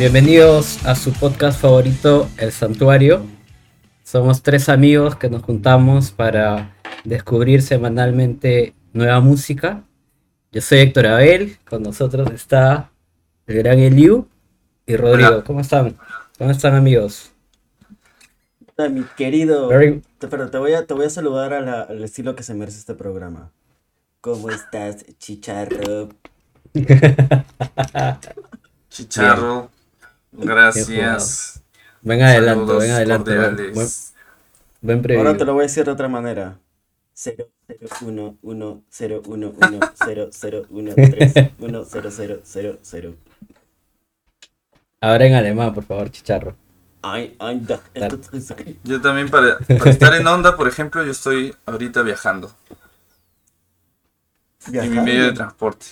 Bienvenidos a su podcast favorito, El Santuario. Somos tres amigos que nos juntamos para descubrir semanalmente nueva música. Yo soy Héctor Abel, con nosotros está el gran Eliu y Rodrigo. ¿Cómo están? ¿Cómo están amigos? Mi querido... Very- Te, pero te voy a, te voy a saludar a la- al estilo que se merece este programa. ¿Cómo estás, chicharro? Chicharro, gracias. Ven adelante, Saludos ven adelante. Buen, Ahora te lo voy a decir de otra manera. 0, 0, 1, 1, 0, 1, 1, 0, 0, 1, 3, 1, 0, 0, 0, 0. Ahora en alemán, por favor, chicharro. Ay, ay, da. Yo también para, para estar en onda, por ejemplo, yo estoy ahorita viajando en mi medio de transporte.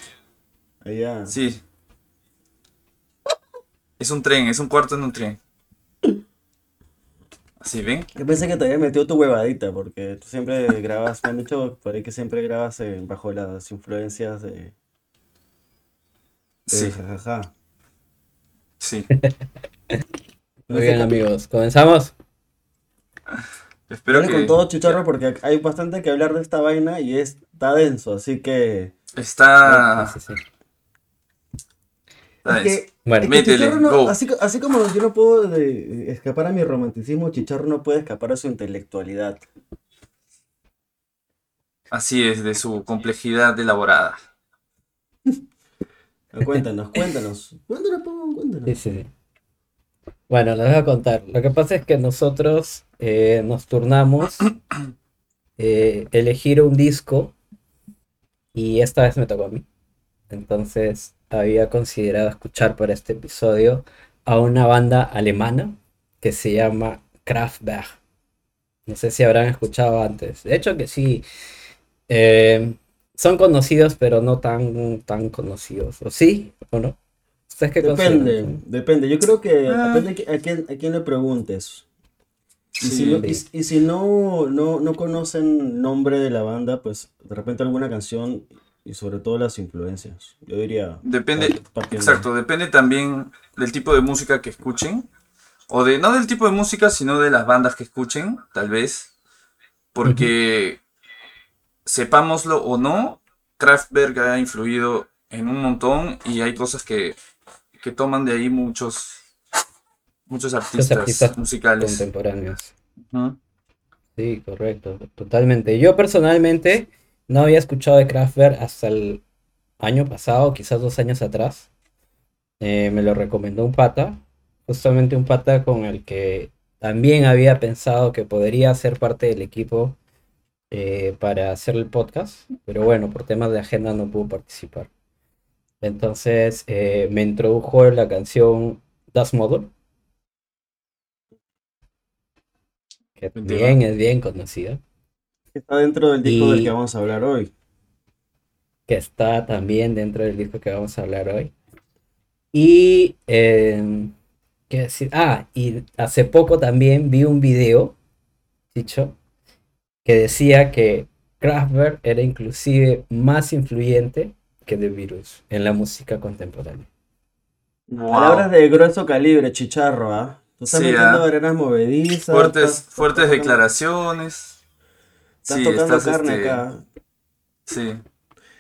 Allá. Sí. Es un tren, es un cuarto en un tren. Así, ¿ven? Yo pensé que te había metido tu huevadita, porque tú siempre grabas, me han dicho por ahí que siempre grabas eh, bajo las influencias de, de Sí, jajaja. sí. Muy bien, amigos. ¿Comenzamos? Espero Dale que con todo, chicharro, porque hay bastante que hablar de esta vaina y está denso, así que... está... Sí, sí, sí. Eso. Bueno. es que Métele, Chicharro no- go. así, co- así como yo no puedo de- escapar a mi romanticismo, Chicharro no puede escapar a su intelectualidad. Así es, de su complejidad elaborada. Ah, Cuéntanos, cuéntanos. Cuéntanos, cuéntanos. Sí, sí. Bueno, les voy a contar. Lo que pasa es que nosotros eh, nos turnamos eh, elegir un disco y esta vez me tocó a mí. Entonces había considerado escuchar para este episodio a una banda alemana que se llama Kraftwerk. No sé si habrán escuchado antes. De hecho que sí. Eh, son conocidos, pero no tan, tan conocidos. ¿O sí? ¿O no? ¿Ustedes qué Depende, consideran? depende. Yo creo que Ah. depende a qui- a quién, a quién le preguntes. Y si, no, y, y si no, no, no conocen nombre de la banda, pues de repente alguna canción y sobre todo las influencias. Yo diría... Depende, exacto, depende también del tipo de música que escuchen. O de, no del tipo de música, sino de las bandas que escuchen, tal vez. Porque, sepámoslo o no, Kraftwerk ha influido en un montón y hay cosas que, que toman de ahí muchos, muchos artistas, artistas musicales. contemporáneos. Sí, correcto, totalmente. Yo personalmente no había escuchado de Kraftwerk hasta el año pasado, quizás dos años atrás. Eh, me lo recomendó un pata, justamente un pata con el que también había pensado que podría ser parte del equipo eh, para hacer el podcast, pero bueno, por temas de agenda no pudo participar. Entonces eh, me introdujo la canción Das Model, que bien es bien conocida. Está dentro del disco del que vamos a hablar hoy. que está también dentro del disco que vamos a hablar hoy. Y, eh, ¿qué decir? Ah, y hace poco también vi un video, dicho, que decía que Kraftwerk era inclusive más influyente que The Virus en la música contemporánea. Wow. Palabras de grueso calibre, chicharro, ¿ah? Tú estás Sí, metiendo arenas movedizas. Fuertes, estás- fuertes estás- declaraciones. Estás Sí, tocando estás, carne este, acá. Sí,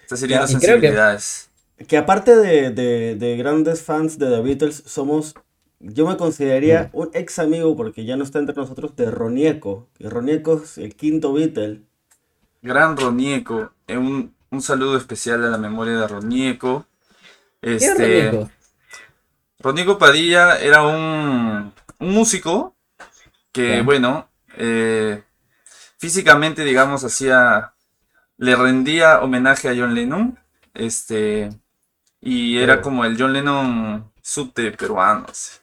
estás hiriendo y que- sensibilidades. Que aparte de, de- de grandes fans de The Beatles, somos, yo me consideraría un ex amigo, porque ya no está entre nosotros, de Ronieco. Que Ronieco es el quinto Beatle. Gran Ronieco, eh, un, un saludo especial a la memoria de Ronieco. ¿Qué Este? Ronieco Padilla era un, un músico que, Ya. bueno, eh, físicamente, digamos, hacía, le rendía homenaje a John Lennon, este, y era como el John Lennon subte peruano. así.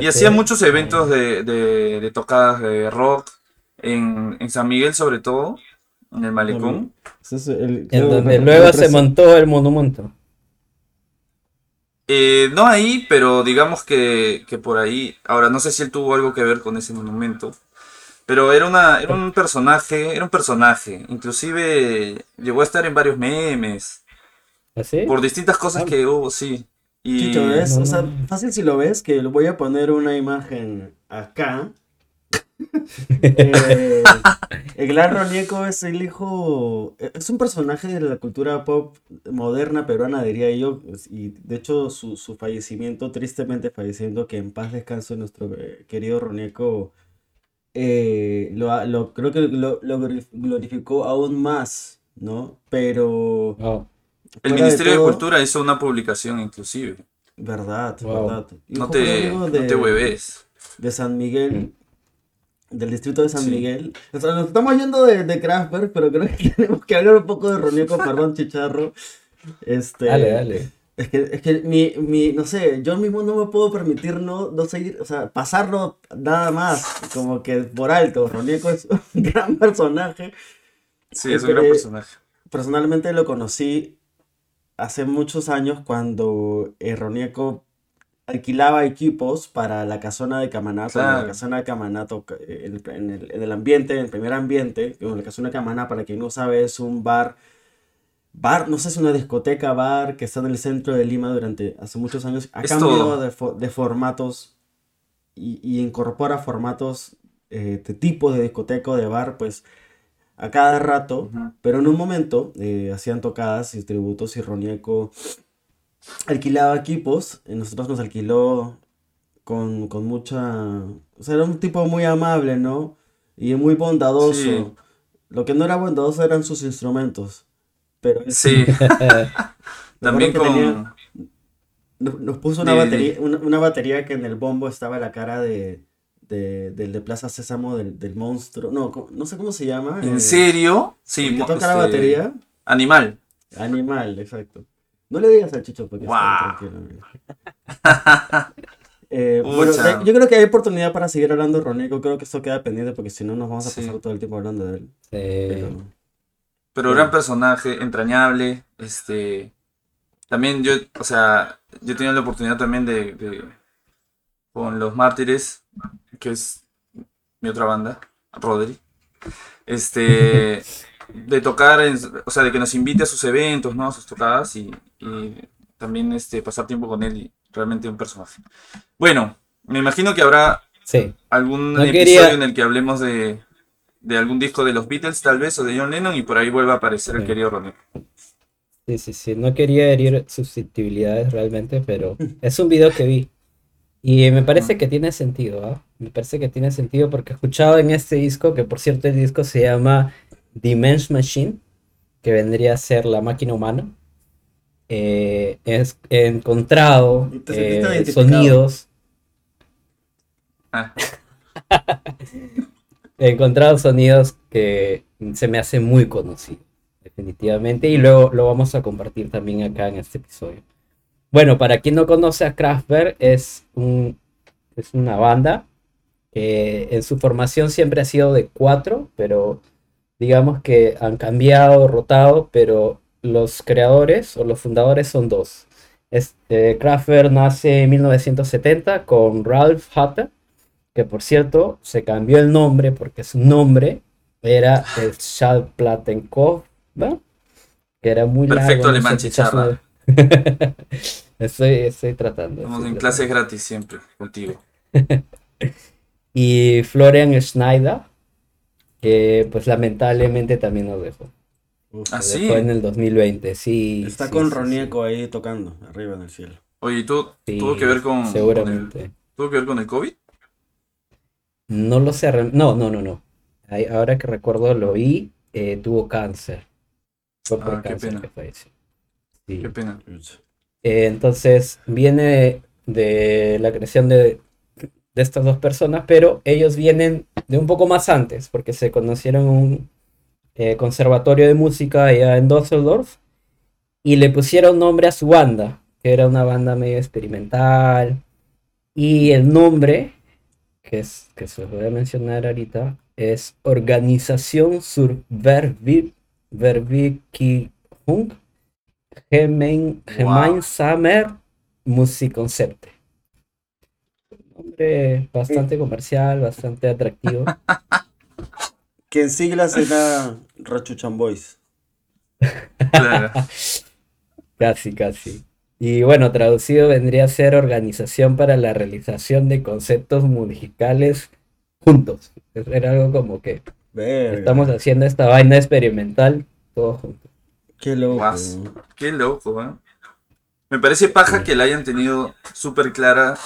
Y hacía muchos eventos de, de- de tocadas de rock en, en San Miguel, sobre todo, en el Malecón. Ese es el- En donde luego se montó el monumento. Eh, no ahí, pero digamos que, que por ahí. Ahora, no sé si él tuvo algo que ver con ese monumento. Pero era una, era un personaje, era un personaje. Inclusive llegó a estar en varios memes. ¿Así? Por distintas cosas Ah. que hubo, sí. Y Chicho, ¿ves? No, o sea, fácil si lo ves, que voy a poner una imagen acá. Eh, el gran Ronieco es el hijo, es un personaje de la cultura pop moderna peruana, diría yo, y de hecho su, su fallecimiento, tristemente falleciendo, que en paz descanse nuestro eh, querido Ronieco, eh, lo, ha- lo- creo que lo, lo glorif- glorificó aún más, ¿no? Pero Oh, el Ministerio de, todo, Cultura hizo una publicación inclusive. verdad, Wow. verdad. No te, no te de- hueves. de San Miguel, del distrito de San Sí. Miguel. O sea, nos estamos yendo de, de Kraftwerk, pero creo que tenemos que hablar un poco de Ronieco, perdón, Chicharro. Este, dale, dale. Es que, es que mi, mi, no sé, yo mismo no me puedo permitir no, no seguir, o sea, pasarlo nada más, como que por alto. Ronieco es un gran personaje. Sí, es un gran personaje. Personalmente lo conocí hace muchos años cuando eh, Ronieco alquilaba equipos para la casona de Camaná, cuando la Claro. casona de eh, en, el, en el- en el ambiente, en el primer ambiente, la casona de Camaná, para quien no sabe, es un bar, bar, no sé, es una discoteca, bar que está en el centro de Lima durante hace muchos años, ha cambiado de, fo- de formatos y, y incorpora formatos eh, de tipos de discoteca o de bar, pues a cada rato. Pero en un momento eh, hacían tocadas y tributos y Ronieco alquilaba equipos. Y nosotros nos alquiló con, con mucha... O sea, era un tipo muy amable, ¿no? Y muy bondadoso. Sí. Lo que no era bondadoso eran sus instrumentos. Pero Sí, también con... tenía- nos, puso una de- batería, una, una batería que en el bombo estaba la cara de, de- del de Plaza Sésamo, del, del monstruo. No, ¿cómo- no sé cómo se llama. ¿En eh, serio? Sí, que toca la este, batería. Animal. Animal, exacto. No le digas al Chicho porque está Guau. tranquilo. Eh, bueno, eh, yo creo que hay oportunidad para seguir hablando de Ronieco. Creo que eso queda pendiente porque si no nos vamos a Sí. pasar todo el tiempo hablando de él. Eh, Pero- Pero Sí. gran personaje, entrañable. Este. También yo, o sea, yo he tenido la oportunidad también de, de- con Los Mártires, que es mi otra banda, Rodri. Este. de tocar, en- o sea, de que nos invite a sus eventos, ¿no? A sus tocadas y, y también este, pasar tiempo con él. Y realmente un personaje. Bueno, me imagino que habrá sí. algún No episodio quería- en el que hablemos de, de algún disco de los Beatles, tal vez, o de John Lennon, y por ahí vuelva a aparecer el querido Ronnie. Sí, sí, sí. No quería herir susceptibilidades realmente, pero es un video que vi. Y me parece que tiene sentido, ¿ah? Me parece que tiene sentido porque he escuchado en este disco, que por cierto el disco se llama The Men's Machine, que vendría a ser la máquina humana. Eh, es- he encontrado ¿Y te sentiste eh, sonidos. Ah, He encontrado sonidos que se me hacen muy conocidos, definitivamente, y luego lo vamos a compartir también acá en este episodio. Bueno, para quien no conoce a Kraftwerk, es, es una banda que en su formación siempre ha sido de cuatro, pero digamos que han cambiado, rotado, pero los creadores o los fundadores son dos. Este, Kraftwerk nace en 1970 con Ralph Hatter, que por cierto se cambió el nombre porque su nombre era el Schallplattenkopf, ¿no? que era muy Perfecto largo. no alemán, chicharra. estoy, estoy tratando. estamos estoy en clases gratis siempre contigo. Y Florian Schneider, que pues lamentablemente también nos dejó. Uf, Ah, Nos sí. dejó en el 2020, sí. Está sí, con sí. Ronieco ahí tocando, arriba en el cielo. Oye, ¿tú, Sí, tuvo que ver con, con el, Seguramente. ¿tuvo que ver con el COVID? No lo sé. No, no, no, no. Ahora que recuerdo lo vi, eh, tuvo cáncer. Fue por Ah, qué pena. que falleció. Sí. Qué pena. Eh, entonces viene de la creación de, de estas dos personas, pero ellos vienen de un poco más antes, porque se conocieron en un eh, conservatorio de música allá en Düsseldorf y le pusieron nombre a su banda, que era una banda medio experimental. Y el nombre, que, es, que se los voy a mencionar ahorita, es Organización zur Verwi- Verwirklichung Gemein, Wow. Gemeinsamer Musikkonzepte. Un nombre bastante comercial, bastante atractivo. Que en siglas era Rachuchan Boys. Claro. Casi, casi. Y bueno, traducido vendría a ser organización para la realización de conceptos musicales juntos. Era algo como que Verga. estamos haciendo esta vaina experimental todos juntos. Qué loco. Guas. Qué loco, ¿eh? Me parece paja que la hayan tenido súper clara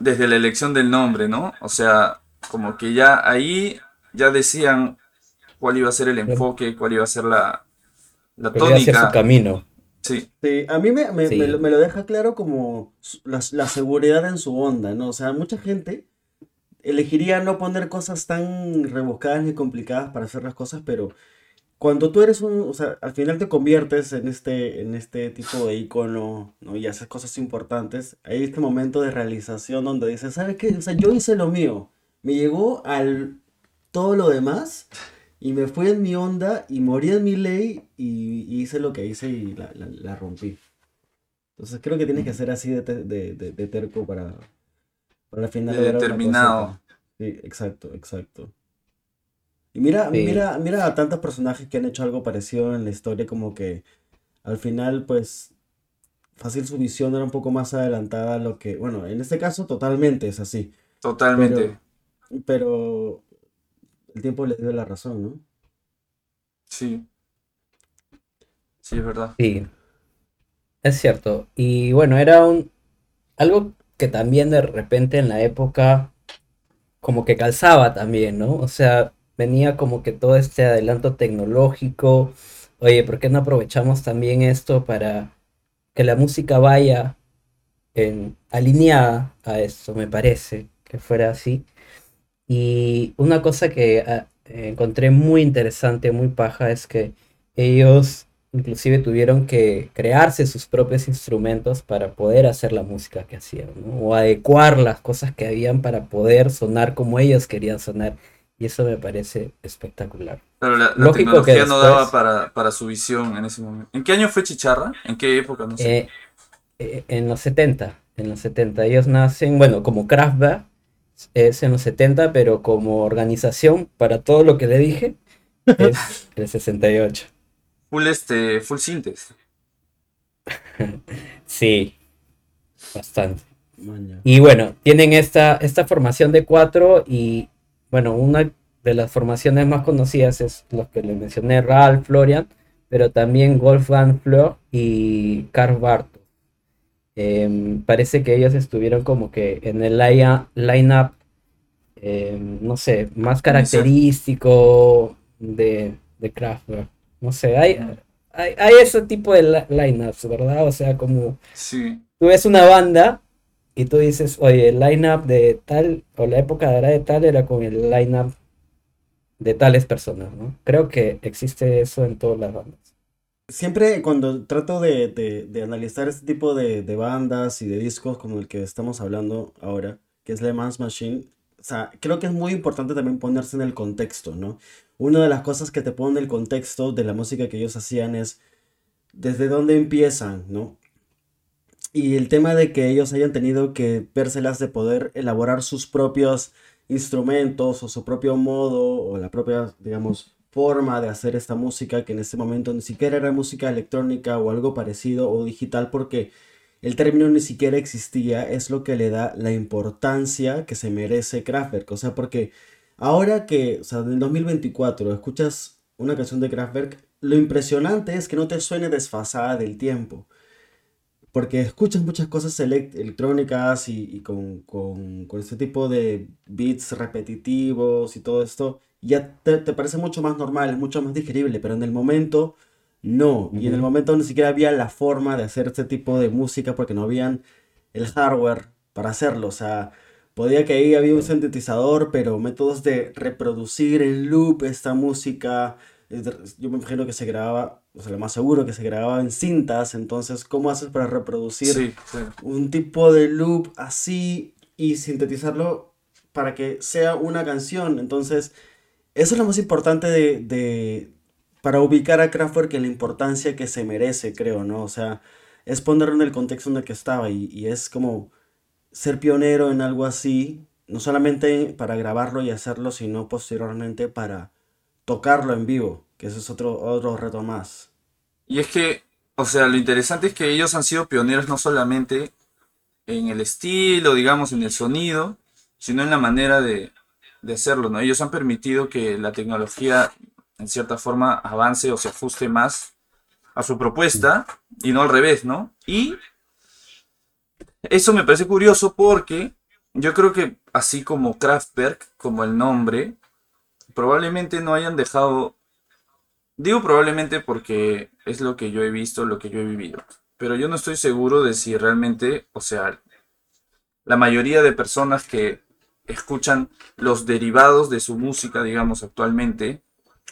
desde la elección del nombre, ¿no? O sea, como que ya ahí ya decían cuál iba a ser el enfoque, cuál iba a ser la, la hacer su tónica. camino. Sí, Sí, a mí me, me- Sí. me lo, me lo deja claro como la seguridad en su onda, ¿no? O sea, mucha gente elegiría no poner cosas tan rebuscadas ni complicadas para hacer las cosas, pero cuando tú eres un, o sea, al final te conviertes en este, en este tipo de icono, ¿no? Y haces cosas importantes, hay este momento de realización donde dices, ¿sabes qué? O sea, yo hice lo mío, me llegó al todo lo demás y me fui en mi onda y morí en mi ley y, y hice lo que hice y la, la- la rompí. Entonces creo que tienes que ser así de, te- de, de- de terco para, para al final De determinado. Sí, exacto, exacto. Y mira, Sí. mira, mira a tantos personajes que han hecho algo parecido en la historia, como que al final, pues, fácil su visión era un poco más adelantada a lo que, bueno, en este caso totalmente es así, totalmente. pero, pero el tiempo les dio la razón, ¿no? Sí. Sí, es verdad. Sí, es cierto. Y bueno, era un algo que también de repente en la época como que calzaba también, ¿no? O sea, venía como que todo este adelanto tecnológico. Oye, ¿por qué no aprovechamos también esto para que la música vaya en, alineada a esto? Me parece que fuera así. Y una cosa que ah, encontré muy interesante, muy paja, es que ellos inclusive tuvieron que crearse sus propios instrumentos para poder hacer la música que hacían, ¿no? O adecuar las cosas que habían para poder sonar como ellos querían sonar. Y eso me parece espectacular. Pero la, la Lógico que tecnología no daba después- para, para su visión en ese momento. ¿En qué año fue Chicharra? ¿En qué época? No sé. Eh, eh, en los 70, en los 70, ellos nacen, bueno, como Kraftwerk, es en los 70, pero como organización, para todo lo que le dije, es el 68. Full este, full sintes. Sí, bastante. Maña. Y bueno, tienen esta, esta formación de cuatro y bueno, una de las formaciones más conocidas es los que les mencioné, Ralph Florian, pero también Wolfgang Fleur y Karl Bartos. Em, parece que ellos estuvieron como que en el line- line-up, em, no sé, más característico de, de Kraftwerk. No sé, hay, hay, hay ese tipo de li- line-ups, ¿verdad? O sea, como Sí. tú ves una banda y tú dices, oye, el line-up de tal, o la época de de tal era con el line-up de tales personas, ¿no? Creo que existe eso en todas las bandas. Siempre cuando trato de, de- analizar este tipo de, de bandas y de discos como el que estamos hablando ahora, que es Le Mans Machine, o sea, creo que es muy importante también ponerse en el contexto, ¿no? Una de las cosas que te pone el contexto de la música que ellos hacían es desde dónde empiezan, ¿no? Y el tema de que ellos hayan tenido que vérselas de poder elaborar sus propios instrumentos o su propio modo o la propia, digamos, forma de hacer esta música que en ese momento ni siquiera era música electrónica o algo parecido o digital porque el término ni siquiera existía, es lo que le da la importancia que se merece Kraftwerk. O sea, porque ahora que, o sea, en 2024 escuchas una canción de Kraftwerk, lo impresionante es que no te suene desfasada del tiempo porque escuchas muchas cosas elec- electrónicas y, y con, con, con este tipo de beats repetitivos y todo esto, ya te, te parece mucho más normal, es mucho más digerible, pero en el momento no, y en el momento ni siquiera había la forma de hacer este tipo de música porque no habían el hardware para hacerlo, o sea, podía que ahí había un sintetizador, pero métodos de reproducir en loop esta música, yo me imagino que se grababa, o sea, lo más seguro que se grababa en cintas, entonces, ¿cómo haces para reproducir Sí, sí. un tipo de loop así y sintetizarlo para que sea una canción? Entonces, eso es lo más importante de, de- para ubicar a Kraftwerk en la importancia que se merece, creo, ¿no? O sea, es ponerlo en el contexto en el que estaba y, y es como ser pionero en algo así, no solamente para grabarlo y hacerlo, sino posteriormente para tocarlo en vivo, que ese es otro, otro reto más. Y es que, o sea, lo interesante es que ellos han sido pioneros no solamente en el estilo, digamos, en el sonido, sino en la manera de, de hacerlo, ¿no? Ellos han permitido que la tecnología, en cierta forma, avance o se ajuste más a su propuesta y no al revés, ¿no? Y eso me parece curioso porque yo creo que así como Kraftwerk, como el nombre, probablemente no hayan dejado, digo probablemente porque es lo que yo he visto, lo que yo he vivido, pero yo no estoy seguro de si realmente, o sea, la mayoría de personas que escuchan los derivados de su música, digamos, actualmente,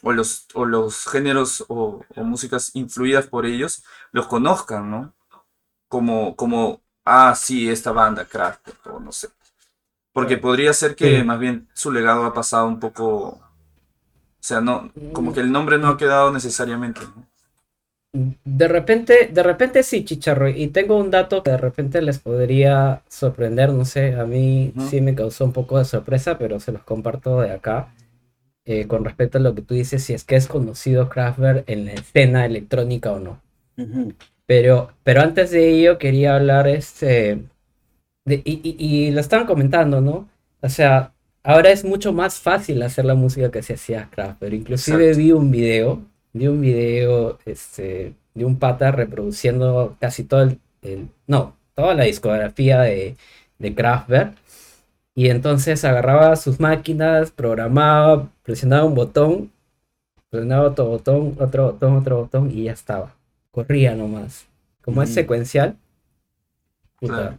o los, o los géneros o, o músicas influidas por ellos, los conozcan, ¿no? Como, como, ah, sí, esta banda, Craft, o no sé. Porque podría ser que más bien su legado ha pasado un poco, o sea, no, como que el nombre no ha quedado necesariamente, ¿no? De repente, de repente sí, Chicharro. Y tengo un dato que de repente les podría sorprender. No sé, a mí sí me causó un poco de sorpresa, pero se los comparto de acá. eh, con respecto a lo que tú dices, si es que es conocido Kraftwerk en la escena electrónica o no. Pero, pero antes de ello quería hablar este. de- y, y- y lo estaban comentando, ¿no? O sea, ahora es mucho más fácil hacer la música que se hacía Kraftwerk. Inclusive Exacto. vi un video, vi un video este, de un pata reproduciendo casi todo el, el- no, toda la discografía de, de Kraftwerk. Y entonces agarraba sus máquinas, programaba, presionaba un botón, presionaba otro botón, otro botón, otro botón y ya estaba. Corría nomás. Como es Mm. secuencial, puta,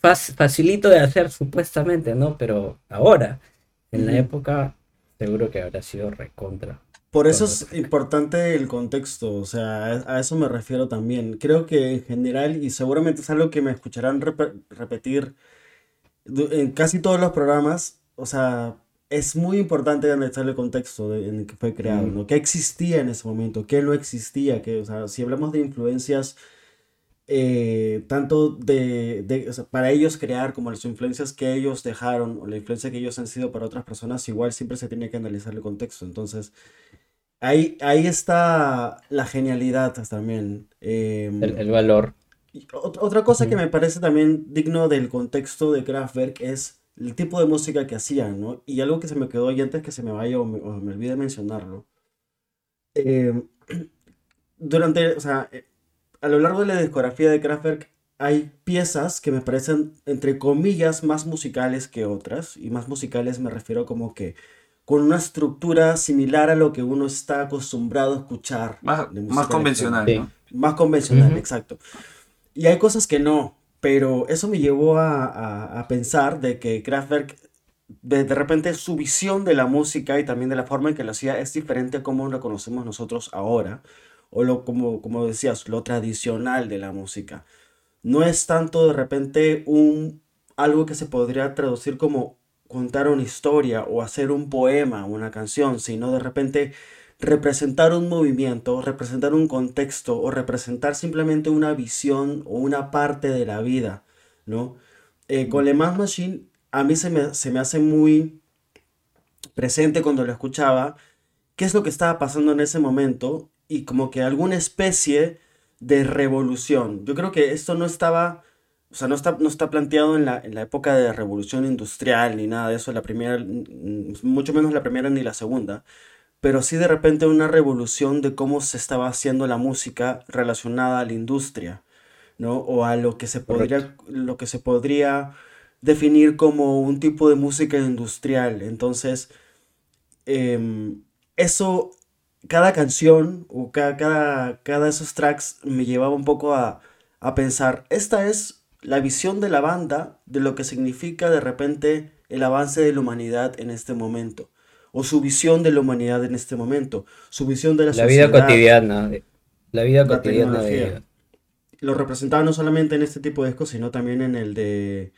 facilito de hacer supuestamente, ¿no? Pero ahora, en la época, seguro que habrá sido recontra. Por eso es importante el contexto, o sea, a eso me refiero también. Creo que en general, y seguramente es algo que me escucharán repe- repetir en casi todos los programas, o sea, es muy importante analizar el contexto de- en el que fue creado, Mm. ¿no? ¿Qué existía en ese momento? ¿Qué no existía? ¿Qué, o sea, si hablamos de influencias, eh, tanto de, de- o sea, para ellos crear como las influencias que ellos dejaron o la influencia que ellos han sido para otras personas, igual siempre se tiene que analizar el contexto. Entonces, ahí, ahí está la genialidad también. em, El, el valor. otra cosa que Ujú. me parece también digno del contexto de Kraftwerk es el tipo de música que hacían, ¿no? Y algo que se me quedó y antes que se me vaya o me, o me olvide mencionarlo. eh, durante, o sea, eh, a lo largo de la discografía de Kraftwerk hay piezas que me parecen, entre comillas, más musicales que otras. Y más musicales me refiero como que con una estructura similar a lo que uno está acostumbrado a escuchar Más, de más convencional, más convencional, exacto. Y hay cosas que no, pero eso me llevó a, a- a pensar de que Kraftwerk, de, de repente su visión de la música y también de la forma en que lo hacía es diferente a cómo lo conocemos nosotros ahora, o lo, como, como decías, lo tradicional de la música. No es tanto de repente un, algo que se podría traducir como contar una historia o hacer un poema, una canción, sino de repente representar un movimiento, representar un contexto o representar simplemente una visión o una parte de la vida, ¿no? Eh, con Le Mans Machine a mí se me, se me hace muy presente cuando lo escuchaba qué es lo que estaba pasando en ese momento y como que alguna especie de revolución. Yo creo que esto no estaba, o sea, no está, no está planteado en la, en la época de revolución industrial ni nada de eso, la primera, mucho menos la primera ni la segunda, pero sí de repente una revolución de cómo se estaba haciendo la música relacionada a la industria, ¿no? O a lo que se podría, lo que se podría definir como un tipo de música industrial. Entonces, em, eso, cada canción o cada, cada, cada de esos tracks me llevaba un poco a, a pensar, esta es la visión de la banda de lo que significa de repente el avance de la humanidad en este momento, o su visión de la humanidad en este momento, su visión de la, La vida cotidiana. La vida La cotidiana de. Lo representaba no solamente en este tipo de discos, sino también en el de...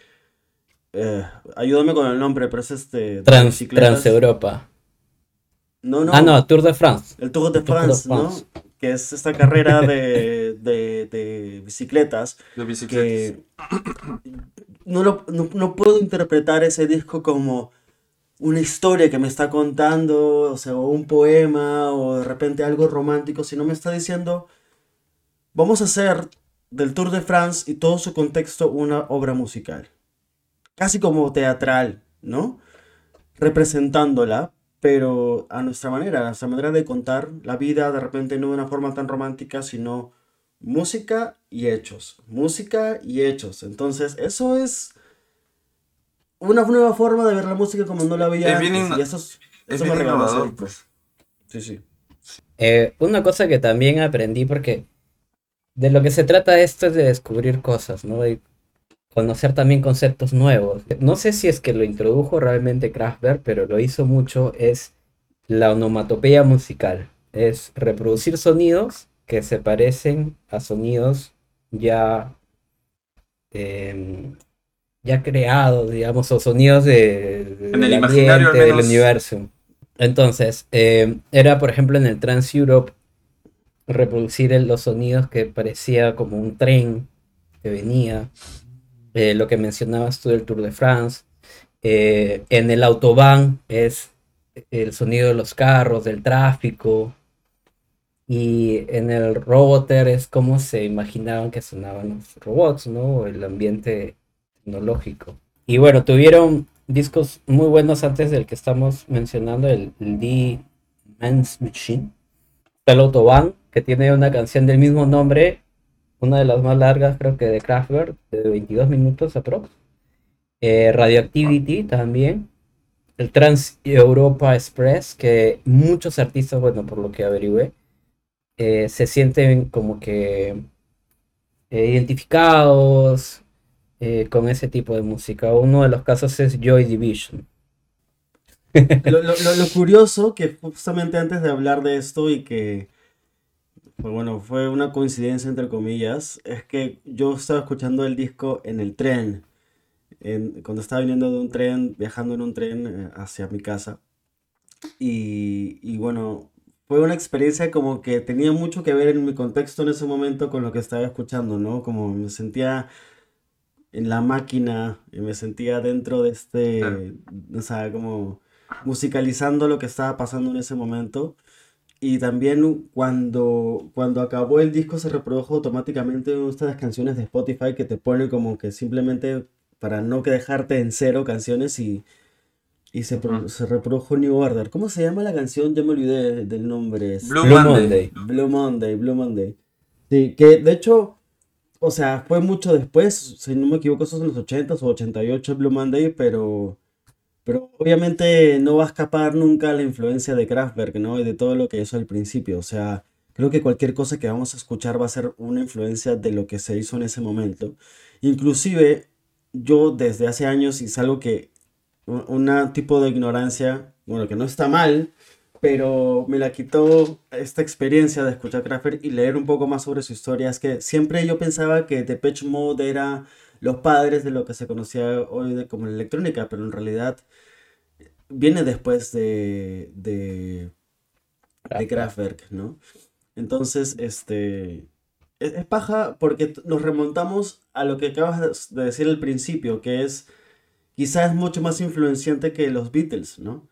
eh, ayúdame con el nombre, pero es este... de Trans, bicicletas. No, no. Ah, no, Tour de France. El Tour de Tour de France, ¿no? Que es esta carrera de, de, de bicicletas De bicicletas. que no, lo- no, no puedo interpretar ese disco como una historia que me está contando, o sea, o un poema, o de repente algo romántico, sino me está diciendo, vamos a hacer del Tour de France y todo su contexto una obra musical. Casi como teatral, ¿no? Representándola, pero a nuestra manera, a nuestra manera de contar la vida, de repente no de una forma tan romántica, sino música y hechos, música y hechos. Entonces, eso es una nueva forma de ver la música como no la veía Es antes. Y eso, es- Es eso me bien regaló pues. Sí, sí. Eh, una cosa que también aprendí, porque de lo que se trata esto es de descubrir cosas, ¿no? De conocer también conceptos nuevos. No sé si es que lo introdujo realmente Kraftwerk, pero lo hizo mucho, es la onomatopeya musical. Es reproducir sonidos que se parecen a sonidos ya, em, ya creados, digamos, o sonidos de, de- En el imaginario, ambiente, del universo. Entonces, eh, era por ejemplo en el Trans Europe reproducir el- los sonidos que parecía como un tren que venía, eh, lo que mencionabas tú del Tour de France. Eh, en el Autobahn es el sonido de los carros, del tráfico. Y en el Roboter es como se imaginaban que sonaban los robots, ¿no? El ambiente tecnológico. Y bueno, tuvieron discos muy buenos antes del que estamos mencionando, el, The Man's Machine. El Autobahn, que tiene una canción del mismo nombre, una de las más largas creo que de Kraftwerk, de 22 minutos aprox. Eh, Radioactivity también. El Trans Europa Express, que muchos artistas, bueno, por lo que averigüé, eh, se sienten como que eh, identificados eh, con ese tipo de música. Uno de los casos es Joy Division. Lo, lo- lo- lo curioso que justamente antes de hablar de esto y que, pues bueno, fue una coincidencia entre comillas, es que yo estaba escuchando el disco en el tren, en- cuando estaba viniendo de un tren, viajando en un tren eh, hacia mi casa. Y, y bueno, fue una experiencia como que tenía mucho que ver en mi contexto en ese momento con lo que estaba escuchando, ¿no? Como me sentía en la máquina y me sentía dentro de este, o sea, como musicalizando lo que estaba pasando en ese momento. Y también cuando, cuando acabó el disco se reprodujo automáticamente una de estas canciones de Spotify que te pone como que simplemente para no que dejarte en cero canciones y, y se, se reprodujo New Order. ¿Cómo se llama la canción? Ya me olvidé del nombre. Blue Monday. Monday. Blue Monday, Blue Monday. Sí, que de hecho, o sea, fue mucho después, si no me equivoco, eso es en los 80s o 88 Blue Monday, pero, pero obviamente no va a escapar nunca la influencia de Kraftwerk, ¿no? Y de todo lo que hizo al principio. O sea, creo que cualquier cosa que vamos a escuchar va a ser una influencia de lo que se hizo en ese momento. Inclusive, yo desde hace años, y es algo que, un tipo de ignorancia, bueno, que no está mal, pero me la quitó esta experiencia de escuchar Kraftwerk y leer un poco más sobre su historia. Es que siempre yo pensaba que Depeche Mode era los padres de lo que se conocía hoy de- como la electrónica, pero en realidad viene después de, de, de Kraftwerk, ¿no? Entonces, este, es, es paja porque nos remontamos a lo que acabas de decir al principio, que es quizás mucho más influenciante que los Beatles, ¿no?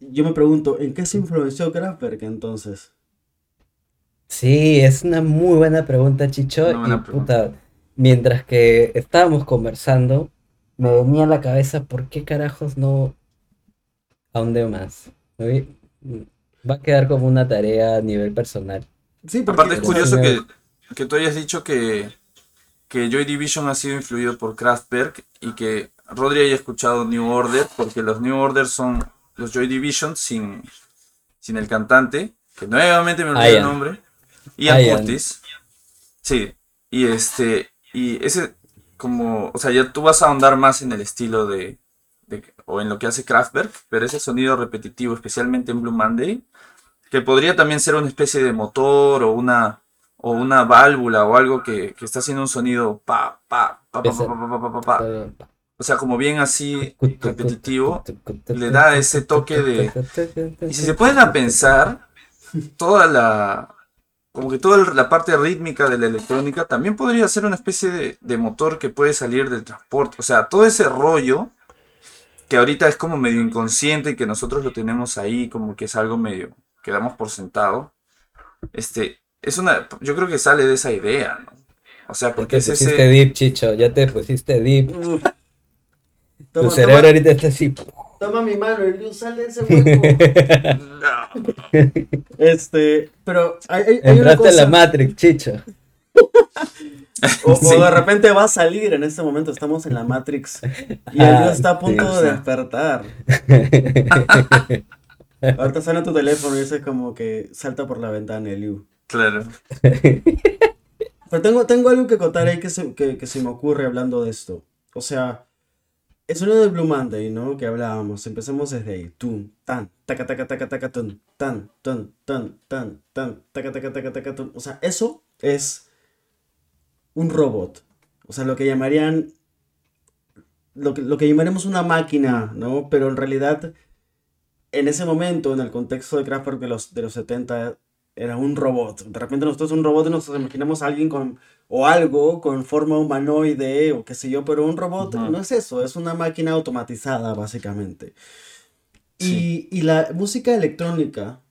Yo me pregunto, ¿en qué se influenció Kraftwerk entonces? Sí, es una muy buena pregunta, Chicho. Una buena y puta, mientras que estábamos conversando, me venía a la cabeza por qué carajos no ahondé más. Vi- Va a quedar como una tarea a nivel personal. Sí, porque Aparte es curioso que, que tú hayas dicho que, que Joy Division ha sido influido por Kraftwerk y que Rodri haya escuchado New Order, porque los New Order son los Joy Division sin, sin el cantante, que nuevamente me olvidé el Ian. nombre, Ian Ian. Curtis. Sí, y este, y ese, como, o sea, ya tú vas a ahondar más en el estilo de, de- o en lo que hace Kraftwerk, pero ese sonido repetitivo, especialmente en Blue Monday, que podría también ser una especie de motor o una, o una válvula o algo que, que está haciendo un sonido pa, pa, pa, pa, pa, pa, pa, pa, pa, pa. O sea, como bien así repetitivo, le da ese toque de... Y si se pueden a pensar, toda la... Como que toda la parte rítmica de la electrónica también podría ser una especie de, de motor que puede salir del transporte. O sea, todo ese rollo que ahorita es como medio inconsciente y que nosotros lo tenemos ahí como que es algo medio que damos por sentado. Este, es una, yo creo que sale de esa idea, ¿no? O sea, Ya porque te es pusiste ese... deep, Chicho, ya te pusiste deep. Tu Toma, cerebro toma- ahorita está así. Toma mi mano, Eliu, sale de ese hueco. Este, pero hay, una Entraste en la cosa. Matrix, Chicho. O, de repente va a salir en este momento, estamos en la Matrix y Ah, Eliu está a punto sí, de despertar. Ahorita suena tu teléfono y dice como que salta por la ventana, Eliu. Claro. Pero tengo, tengo algo que contar ahí que se, que, que se me ocurre hablando de esto. O sea, el sonido del Blue Monday, ¿no? Que hablábamos. Empecemos desde ahí. Tum, tan, taca, taca, taca, taca, tun, tan, tun, tan, tan, tan, taca, taca, taca, taca, tun. O sea, eso es un robot. O sea, lo que llamarían. Lo que, lo llamaremos una máquina, ¿no? Pero en realidad, en ese momento, en el contexto de Kraftwerk de los, de los 70, era un robot. De repente nosotros un robot nos imaginamos a alguien con, o algo con forma humanoide o qué sé yo, pero un robot Ujú. no es eso, es una máquina automatizada básicamente. Sí. Y, y la música electrónica,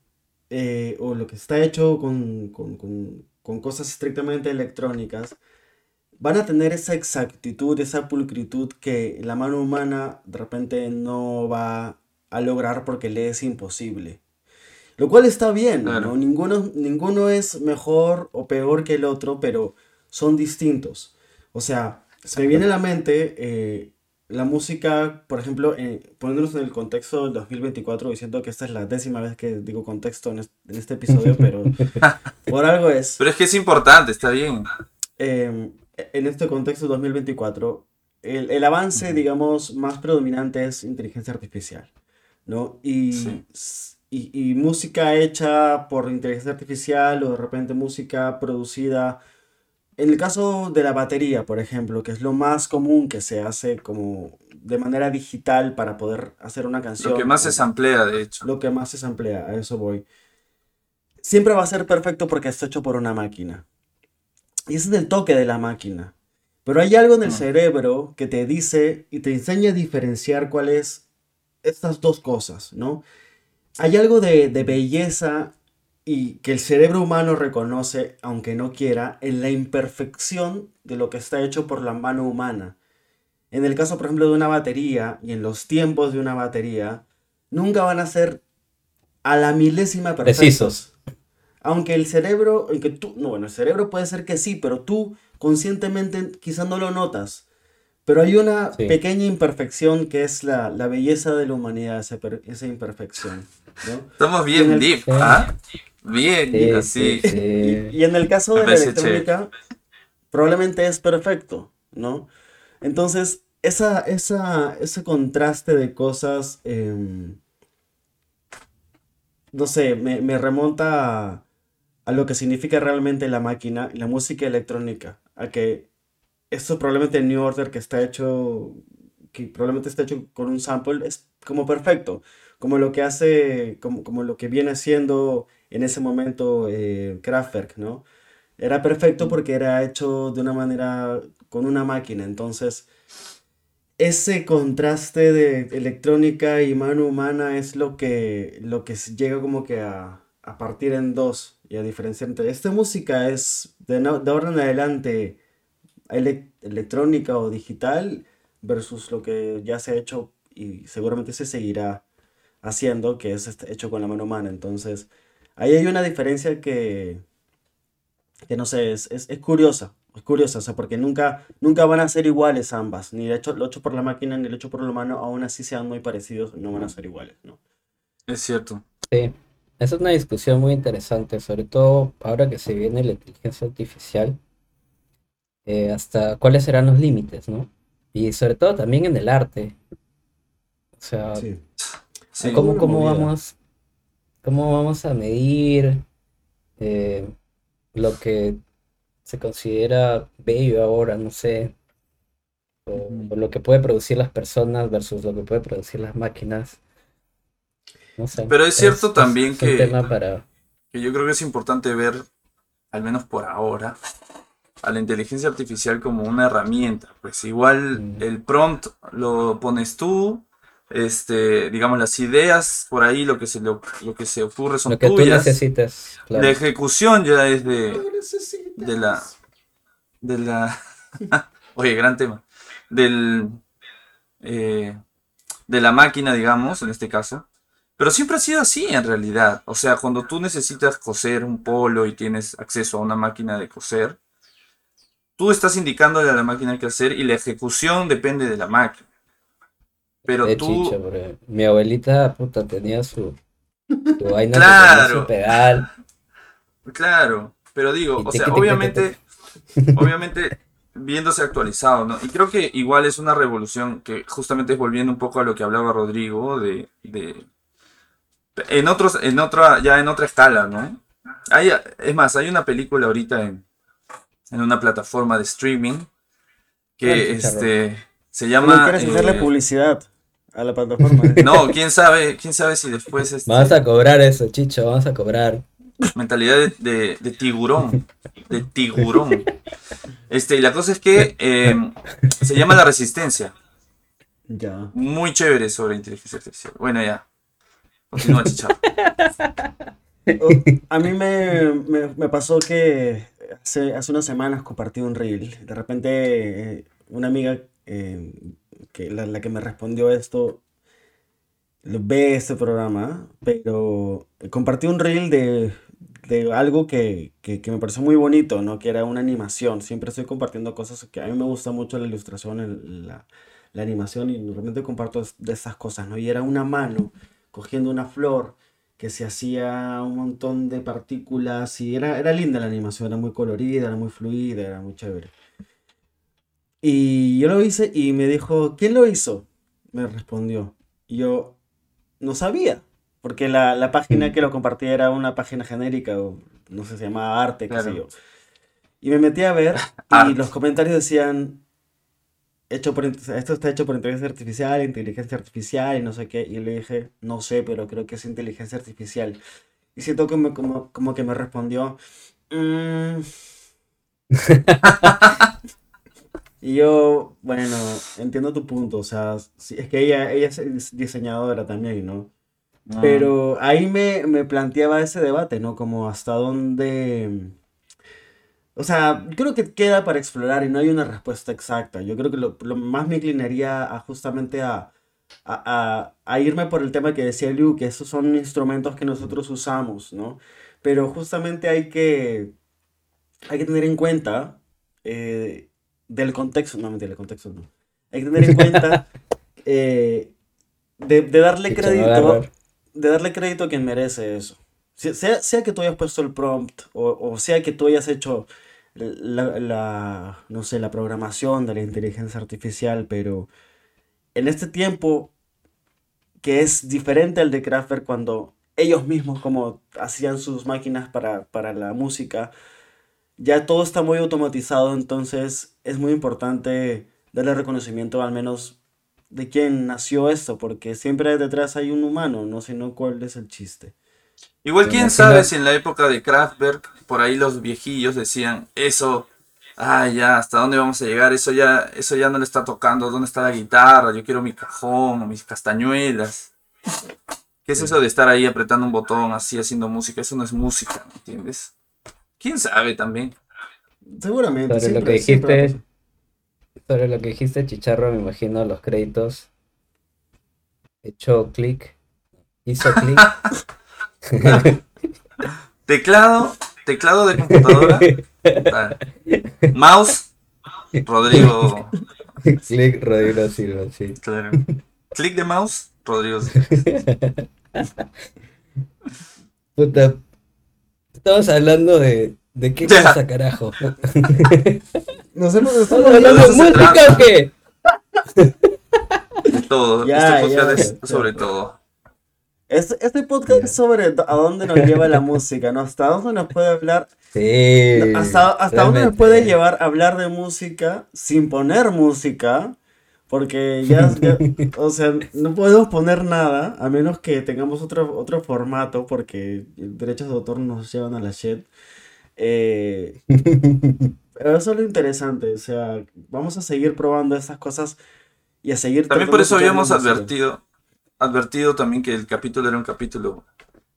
eh, o lo que está hecho con, con- con- con cosas estrictamente electrónicas, van a tener esa exactitud, esa pulcritud que la mano humana de repente no va a lograr porque le es imposible. Lo cual está bien, Claro. ¿no? Ninguno, ninguno es mejor o peor que el otro, pero son distintos. O sea, se me viene a la mente eh, la música, por ejemplo, eh, poniéndonos en el contexto del 2024, diciendo que esta es la décima vez que digo contexto en, est- en este episodio, pero por algo es. Pero es que es importante, está bien. eh, en este contexto 2024, el, el avance, Ujú. digamos, más predominante es inteligencia artificial, ¿no? Y, Sí. Y, y música hecha por inteligencia artificial o de repente música producida. En el caso de la batería, por ejemplo, que es lo más común que se hace como de manera digital para poder hacer una canción. Lo que más se samplea, de hecho. lo que más se emplea, a eso voy. Siempre va a ser perfecto porque está hecho por una máquina. Y ese es el toque de la máquina. Pero hay algo en el Mm. cerebro que te dice y te enseña a diferenciar cuáles estas dos cosas, ¿no? Hay algo de, de belleza y que el cerebro humano reconoce, aunque no quiera, en la imperfección de lo que está hecho por la mano humana. En el caso, por ejemplo, de una batería y en los tiempos de una batería, nunca van a ser a la milésima perfectos. Precisos. Aunque el cerebro, aunque tú, no, bueno, el cerebro puede ser que sí, pero tú conscientemente quizás no lo notas. Pero hay una Sí. pequeña imperfección que es la, la belleza de la humanidad, esa, per- esa imperfección. ¿no? Estamos en bien el- deep. ¿ah? Bien, Sí, así. sí, sí. Y, y en el caso de la electrónica, probablemente es perfecto, ¿no? Entonces, esa, esa, ese contraste de cosas, em, no sé, me, me remonta a, a lo que significa realmente la máquina, la música electrónica, a que esto probablemente el New Order que está hecho, que probablemente está hecho con un sample, es como perfecto, como lo que hace, como, como lo que viene siendo en ese momento eh, Kraftwerk, ¿no? Era perfecto porque era hecho de una manera con una máquina, entonces ese contraste de electrónica y mano humana es lo que, lo que llega como que a, a partir en dos y a diferenciar entre esta música es de, no- de ahora en adelante ele- electrónica o digital versus lo que ya se ha hecho y seguramente se seguirá haciendo, que es este- hecho con la mano humana. Entonces, ahí hay una diferencia que, que no sé, es, es, es curiosa, es curiosa, o sea, porque nunca, nunca van a ser iguales ambas, ni el hecho, lo hecho por la máquina ni el hecho por la mano, aún así sean muy parecidos, no van a ser iguales, ¿no? Es cierto. Sí, esa es una discusión muy interesante, sobre todo ahora que se viene la inteligencia artificial, eh, hasta cuáles serán los límites, ¿no? Y sobre todo también en el arte. O sea, Sí. Sí. Hay ¿cómo, cómo vamos, cómo vamos a medir eh, lo que se considera bello ahora, no sé, o, lo que puede producir las personas versus lo que puede producir las máquinas? No sé, Pero es cierto también un que- tema para... que yo creo que es importante ver, al menos por ahora, a la inteligencia artificial como una herramienta. Pues igual Mm. el prompt lo pones tú, este, digamos, las ideas por ahí, lo que se, lo, lo que se ocurre son Lo que tú necesitas. claro. La ejecución ya es de, de la, de la, oye, gran tema, del, eh, de la máquina, digamos, en este caso. Pero siempre ha sido así en realidad. O sea, cuando tú necesitas coser un polo y tienes acceso a una máquina de coser, tú estás indicándole a la máquina qué hacer y la ejecución depende de la máquina. Pero De tú, chicha, mi abuelita, puta, tenía su, su vaina, Claro. tenía su pedal. Claro, pero digo, Y o sea, obviamente, obviamente viéndose actualizado, ¿no? Y creo que igual es una revolución que justamente es volviendo un poco a lo que hablaba Rodrigo de, de en otros, en otra, ya en otra escala, ¿no? Hay, es más, hay una película ahorita en, en una plataforma de streaming que este se ¿No llama quieres hacerle eh, publicidad a la plataforma? no, quién sabe, quién sabe si después este, Vamos a cobrar eso, chicho, vamos a cobrar. Mentalidad de, de- de tiburón. De tiburón. Este, y la cosa es que eh, se llama La Resistencia. Ya. Muy chévere sobre inteligencia artificial. Bueno, ya. Continúa, Chicharro. O- A mí me, me- me pasó que hace, unas semanas compartí un reel. De repente, eh, una amiga eh, que la, que me respondió esto ve este programa, pero compartí un reel de, de algo que, que, me pareció muy bonito, ¿no? Que era una animación. Siempre estoy compartiendo cosas que a mí me gusta mucho la ilustración, el- la, la animación, y realmente comparto de esas cosas, ¿no? Y era una mano cogiendo una flor que se hacía un montón de partículas y era, era linda la animación, era muy colorida, era muy fluida, era muy chévere. Y yo lo hice y me dijo, ¿quién lo hizo? Me respondió. Y yo no sabía, porque la, la página que lo compartía era una página genérica, o no sé, se llamaba Arte, qué sé yo. Y me metí a ver y los comentarios decían, hecho por, esto está hecho por inteligencia artificial, inteligencia artificial y no sé qué. Y le dije, no sé, pero creo que es inteligencia artificial. Y siento que me- como, como que me respondió, "Mm". Y yo, bueno, entiendo tu punto, o sea, sí, es que ella, ella es diseñadora también, ¿no? Pero ahí me, me planteaba ese debate, ¿no? Como hasta dónde... O sea, creo que queda para explorar y no hay una respuesta exacta. Yo creo que lo, lo más me inclinaría a justamente a, a, a- a irme por el tema que decía Liu, que esos son instrumentos que nosotros usamos, ¿no? Pero justamente hay que, hay que tener en cuenta eh, del contexto, no mentira, el contexto no. Hay que tener en cuenta eh, de, de darle crédito de darle crédito a quien merece eso. Se- Sea, sea que tú hayas puesto el prompt o, o sea que tú hayas hecho la, la, no sé, la programación de la inteligencia artificial, pero en este tiempo que es diferente al de Kraftwerk cuando ellos mismos como hacían sus máquinas para, para la música, ya todo está muy automatizado, entonces es muy importante darle reconocimiento al menos de quién nació esto, porque siempre detrás hay un humano, no sé no cuál es el chiste. Igual quién sabe si en la época de Kraftwerk, por ahí los viejillos decían, eso, ah, ya, ¿hasta dónde vamos a llegar? Eso ya, eso ya no le está tocando, ¿dónde está la guitarra? Yo quiero mi cajón o mis castañuelas. ¿Qué es eso de estar ahí apretando un botón así haciendo música? Eso no es música, ¿me entiendes? ¿Quién sabe también? Seguramente. Sobre lo que siempre dijiste, sobre lo que dijiste, Chicharro, me imagino los créditos. Hecho clic, hizo clic. Teclado, teclado de computadora, tal. mouse, Rodrigo, clic, Rodrigo Silva, sí. claro. Clic de mouse, Rodrigo. Silva. Puta, estamos hablando de, de qué Ya. cosa, carajo. Nos hemos ¿Estamos estamos hablando de música trata. o qué? De todo. Ya, este podcast ya. es sobre todo. Este, este podcast es sobre a dónde nos lleva la música, ¿no? Hasta dónde nos puede hablar, Sí. hasta, hasta dónde nos puede llevar a hablar de música sin poner música, porque ya, ya- o sea, no podemos poner nada a menos que tengamos otro, otro formato, porque derechos de autor nos llevan a la shit. Eh, pero eso es lo interesante, o sea, vamos a seguir probando estas cosas y a seguir También por eso habíamos advertido, advertido también que el capítulo era un capítulo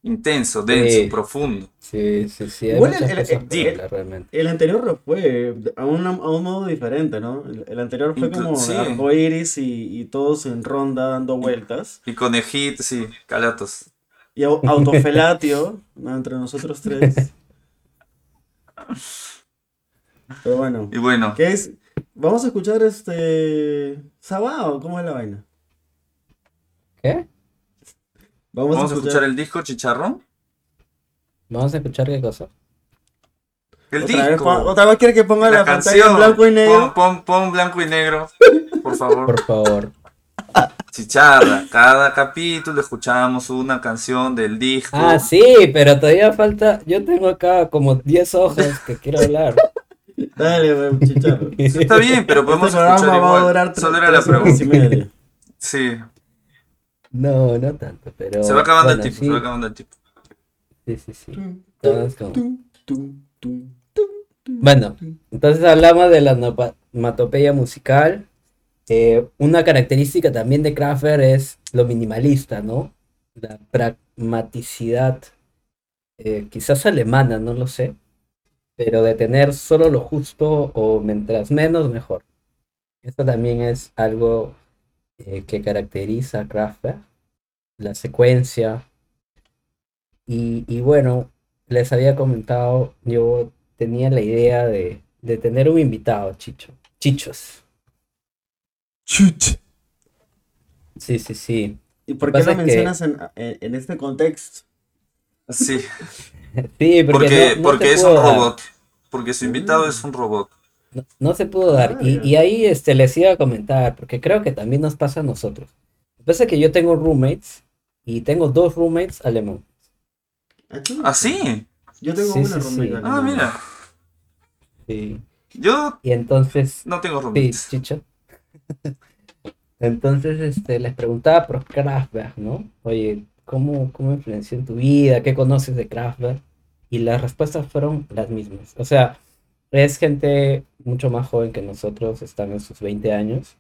intenso, denso, Sí. profundo. Sí, sí, sí. Igual el- el- el- por hablar realmente. El anterior fue a un, a un modo diferente, ¿no? El, el anterior fue Inclu- como sí. arcoiris y, y todos en ronda dando vueltas. Y conejitos, sí, calatos. Y au- autofelatio, ¿no? Entre nosotros tres. Pero bueno, Y bueno, ¿qué es? Vamos a escuchar este. Sabao, ¿cómo es la vaina? ¿Qué? Vamos, vamos a escuchar el disco Chicharrón. ¿Vamos a escuchar qué cosa? El otra, vez, disco. pon- otra vez quiere que ponga la, la pantalla canción. en blanco y negro. Pon, pon, pon blanco y negro, por favor. Por favor. Chicharra, cada capítulo escuchamos una canción del disco. Ah, sí, pero todavía falta. Yo tengo acá como 10 hojas que quiero hablar. Dale, chicharro. Está bien, pero podemos este escuchar va a igual. durar Solo era la pregunta. media. Sí, No, no tanto, pero. se va acabando bueno, el tiempo, sí, se va acabando el tiempo. Sí, sí, sí. Todos como- Bueno, entonces hablamos de la onomatopeya musical. Eh, una característica también de Kraftwerk es lo minimalista, ¿no? La pragmaticidad, eh, quizás alemana, no lo sé, pero de tener solo lo justo o mientras menos, mejor. Esto también es algo eh, que caracteriza a Kraftwerk, la secuencia. Y, y bueno, les había comentado, yo tenía la idea de, de tener un invitado, Chicho. Chichos. Sí, sí, sí. ¿Y por Lo qué lo que- mencionas en, en, en este contexto? Sí, Sí, porque, porque, no- no porque se es un dar. robot. Porque su invitado es un robot. No, no se pudo dar. Y, Ah, y ahí este, les iba a comentar, porque creo que también nos pasa a nosotros. Lo que pasa es que yo tengo roommates y tengo dos roommates alemanes. ¿Ah, sí? ¿Ah, sí? Yo tengo Sí, una sí, roommate sí. Ah, mira. Sí. Yo Y entonces, no tengo sí, roommates. Chicho. Entonces, este, les preguntaba por Kraftwerk, ¿no? Oye, ¿cómo, cómo influenció en tu vida? ¿Qué conoces de Kraftwerk? Y las respuestas fueron las mismas. O sea, es gente mucho más joven que nosotros, están en sus 20 años.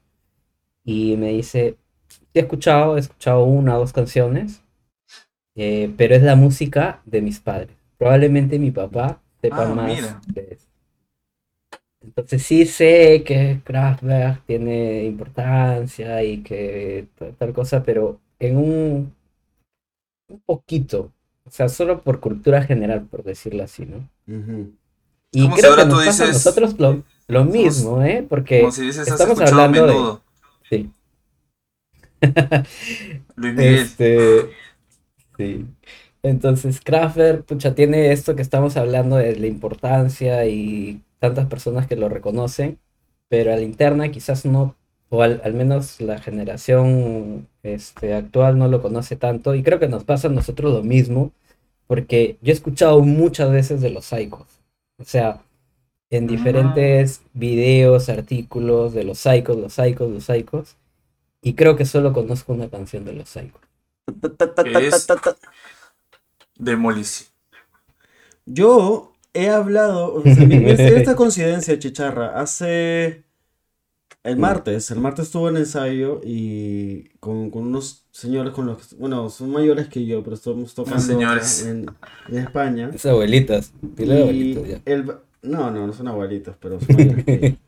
Y me dice, "Sí he escuchado, he escuchado una o dos canciones, eh, pero es la música de mis padres. Probablemente mi papá sepa Ah, más mira. de eso. Entonces sí sé que Kraftwerk tiene importancia y que ta- tal cosa, pero en un, un poquito, o sea, solo por cultura general, por decirlo así, ¿no? Ujú. Y si creo ahora que tú nos pasa a nosotros lo, lo mismo, ¿eh? Porque Como si dices, has estamos hablando de- sí. Luis Miguel. Este, sí. Entonces, Kraftwerk, pucha, tiene esto que estamos hablando de la importancia y tantas personas que lo reconocen, pero a la interna quizás no, o al, al menos la generación este, actual no lo conoce tanto, y creo que nos pasa a nosotros lo mismo, porque yo he escuchado muchas veces de los Psychos, o sea, en diferentes videos, artículos de los Psychos, los Psychos, los Psychos, y creo que solo conozco una canción de los Psychos. Es-. Demolición. Yo he hablado, o sea, esta coincidencia, Chicharra, hace el martes, el martes estuve en ensayo y con, con unos señores con los que, bueno, son mayores que yo, pero estamos tocando señores. en, en España. Es abuelitas, dile Y abuelitas ya. el, no, no, no son abuelitos, pero son mayores que yo.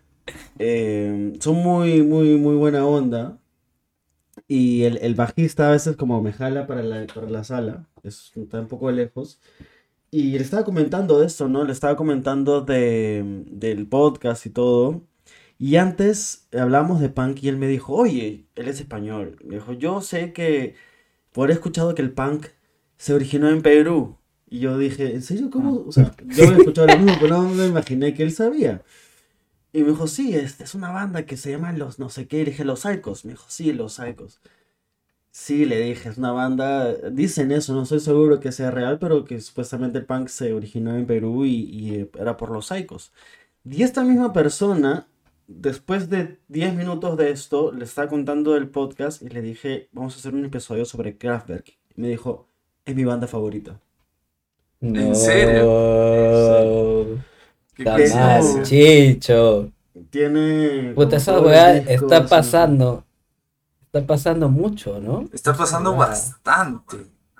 Eh, son muy, muy, muy buena onda. Y el, el bajista a veces como me jala para la, para la sala, es, está un poco lejos. Y le estaba comentando de esto, ¿no? Le estaba comentando de, del podcast y todo. Y antes hablamos de punk y él me dijo, oye, él es español. Me dijo, yo sé que por he escuchado que el punk se originó en Perú. Y yo dije, ¿en serio? ¿Cómo? O sea, yo había escuchado lo mismo, pero no me imaginé que él sabía. Y me dijo, sí, es, es una banda que se llama Los no sé qué. Y le dije, Los Psychos. Me dijo, sí, Los Psychos. Sí, le dije, es una banda. Dicen eso, no estoy seguro que sea real, pero que supuestamente el punk se originó en Perú y, y, era por Los Psychos. Y esta misma persona, después de 10 minutos de esto, le estaba contando el podcast y le dije, vamos a hacer un episodio sobre Kraftwerk. Y me dijo, es mi banda favorita. ¿En serio? No. Eso- mal, coincidencia. Chicho. Tiene. Puta, esa weá está pasando. está pasando mucho, ¿no? Está pasando Ah, bastante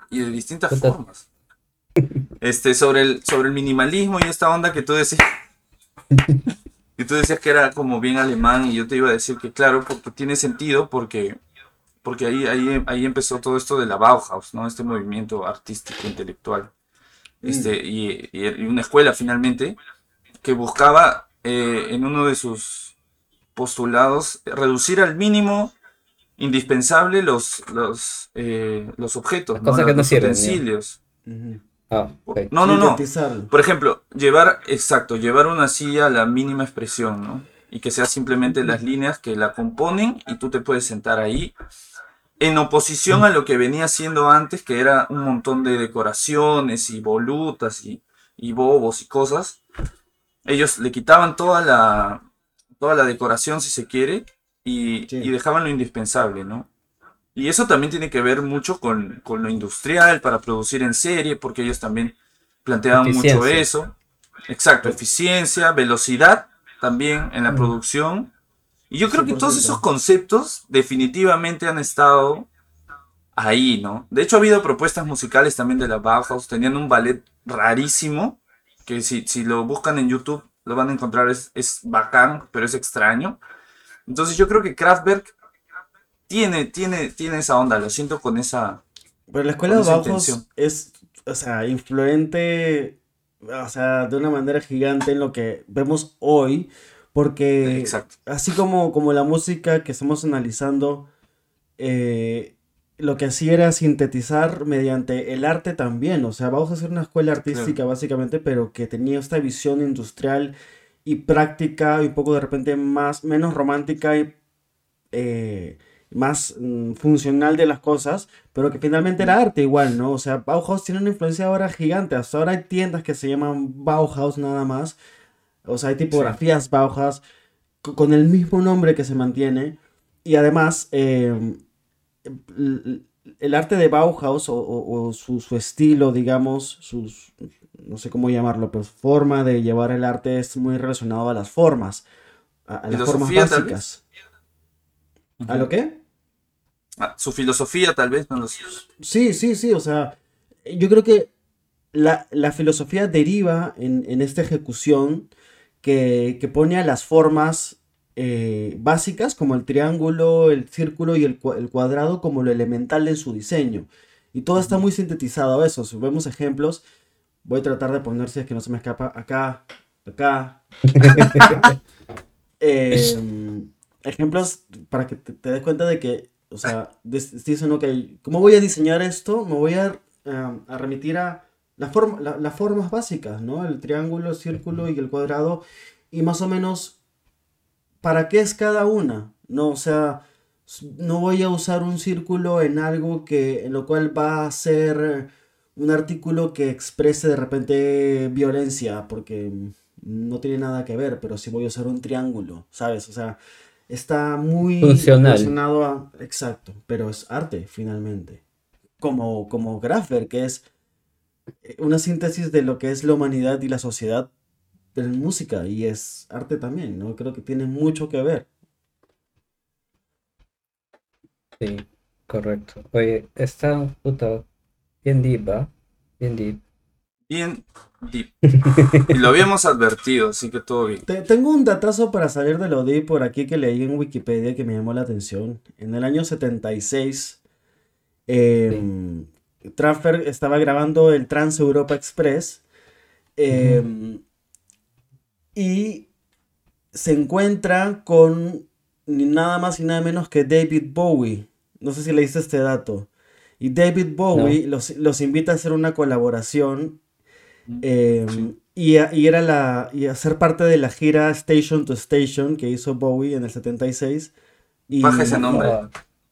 y de distintas Puta. formas. Este, sobre el, sobre el minimalismo y esta onda que tú decías. Y tú decías que era como bien alemán y yo te iba a decir que claro, porque tiene sentido porque, porque ahí, ahí, ahí empezó todo esto de la Bauhaus, ¿no? Este movimiento artístico, intelectual. Este, y, y- y una escuela finalmente que buscaba eh, en uno de sus postulados reducir al mínimo indispensable los, los, eh, los objetos, Las cosas que no los sirven, ya. utensilios. Ah. No, no, no. Por ejemplo, llevar, exacto, llevar una silla a la mínima expresión, ¿no? Y que sea simplemente las líneas que la componen y tú te puedes sentar ahí. En oposición a lo que venía siendo antes, que era un montón de decoraciones y volutas y, y bobos y cosas. Ellos le quitaban toda la, toda la decoración, si se quiere, y, Sí. y dejaban lo indispensable, ¿no? Y eso también tiene que ver mucho con, con lo industrial para producir en serie, porque ellos también planteaban mucho eso. Exacto, eficiencia, velocidad también en la Mm. producción. Y yo creo que todos 100%. esos conceptos definitivamente han estado ahí, ¿no? De hecho, ha habido propuestas musicales también de la Bauhaus. Tenían un ballet rarísimo, que si, si lo buscan en YouTube lo van a encontrar, es, es bacán, pero es extraño. Entonces yo creo que Kraftwerk tiene, tiene, tiene esa onda, lo siento con esa... Pero la escuela de Bauhaus es, o sea, influente, o sea, de una manera gigante en lo que vemos hoy, porque Exacto. así como, como la música que estamos analizando, eh, lo que hacía era sintetizar mediante el arte también, o sea, vamos a hacer una escuela artística básicamente, pero que tenía esta visión industrial y práctica y un poco de repente más, menos romántica y eh, más mm, funcional de las cosas, pero que finalmente era arte igual, ¿no? O sea, Bauhaus tiene una influencia ahora gigante, hasta ahora hay tiendas que se llaman Bauhaus nada más, o sea, hay tipografías Bauhaus co- con el mismo nombre que se mantiene, y además eh, el, arte de Bauhaus o, o- o su, su estilo, digamos, sus, no sé cómo llamarlo, pero su forma de llevar el arte es muy relacionado a las formas, a, a las formas básicas. ¿A lo qué? Ah, Su filosofía tal vez, no lo sé. Sí, sí, sí, o sea, yo creo que la, la filosofía deriva en, en esta ejecución que, que pone a las formas eh, básicas como el triángulo, el círculo y el, cua- el cuadrado como lo elemental en su diseño. Y todo está muy sintetizado a eso. Si vemos ejemplos, voy a tratar de poner si es que no se me escapa acá, acá. Eh, ejemplos para que te, te des cuenta de que, o sea, dicen, ok, ¿cómo voy a diseñar esto? Me voy a, eh, a remitir a la forma, la- las formas básicas, ¿no? El triángulo, el círculo y el cuadrado. Y más o menos, ¿para qué es cada una? No, o sea, no voy a usar un círculo en algo que, en lo cual va a ser un artículo que exprese de repente violencia, porque no tiene nada que ver, pero sí voy a usar un triángulo, ¿sabes? O sea, está muy Funcional. relacionado a... Exacto, pero es arte, finalmente. Como, como Graffer, que es eh, una síntesis de lo que es la humanidad y la sociedad en música, y es arte también, ¿no? Creo que tiene mucho que ver. Sí, correcto. Oye, está puta bien deep, ¿va? Bien deep. Bien deep. Y lo habíamos advertido, así que todo bien. Te- tengo un datazo para salir de lo deep por aquí que leí en Wikipedia que me llamó la atención. En el año 76, eh, Transfer estaba grabando el Trans Europa Express eh, y se encuentra con ni nada más y nada menos que David Bowie. No sé si leíste este dato. Y David Bowie los, los invita a hacer una colaboración eh, Sí. y, a- y era la y a ser parte de la gira Station to Station que hizo Bowie en el 76 y Baja ese nombre.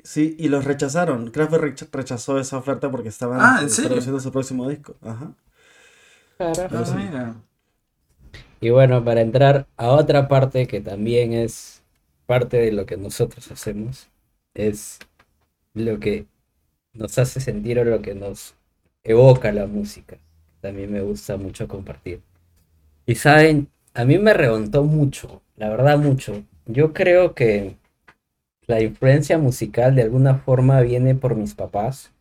Sí y los rechazaron Kraftwerk recha- rechazó esa oferta porque estaban Ah, ¿en serio? produciendo su próximo disco ajá carajo. Ah, sí. mira. Y bueno, para entrar a otra parte que también es parte de lo que nosotros hacemos, es lo que nos hace sentir o lo que nos evoca la música. También me gusta mucho compartir. Y saben, a mí me remontó mucho, la verdad mucho. Yo creo que la influencia musical de alguna forma viene por mis papás.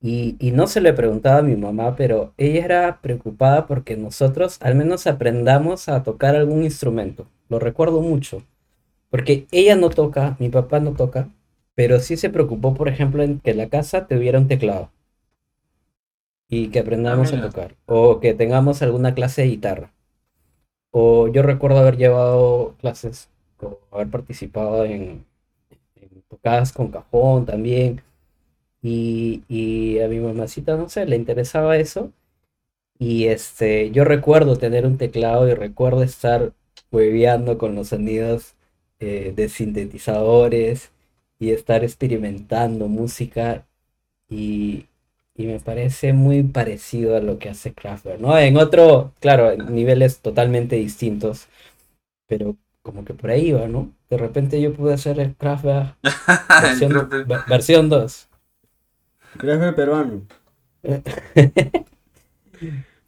Y, y no se le preguntaba a mi mamá, pero ella era preocupada porque nosotros al menos aprendamos a tocar algún instrumento. Lo recuerdo mucho. Porque ella no toca, mi papá no toca, pero sí se preocupó, por ejemplo, en que la casa tuviera un teclado. Y que aprendamos a mira. tocar. O que tengamos alguna clase de guitarra. O yo recuerdo haber llevado clases o haber participado en, en tocadas con cajón también. Y, y a mi mamacita, no sé, le interesaba eso. Y este, yo recuerdo tener un teclado y recuerdo estar hueveando con los sonidos eh, de sintetizadores y estar experimentando música. Y, y me parece muy parecido a lo que hace Kraftwerk, ¿no? En otro, claro, en niveles totalmente distintos, pero como que por ahí va, ¿no? De repente yo pude hacer el Kraftwerk versión, Creo que- ver- versión 2. ¿Crees ver peruano?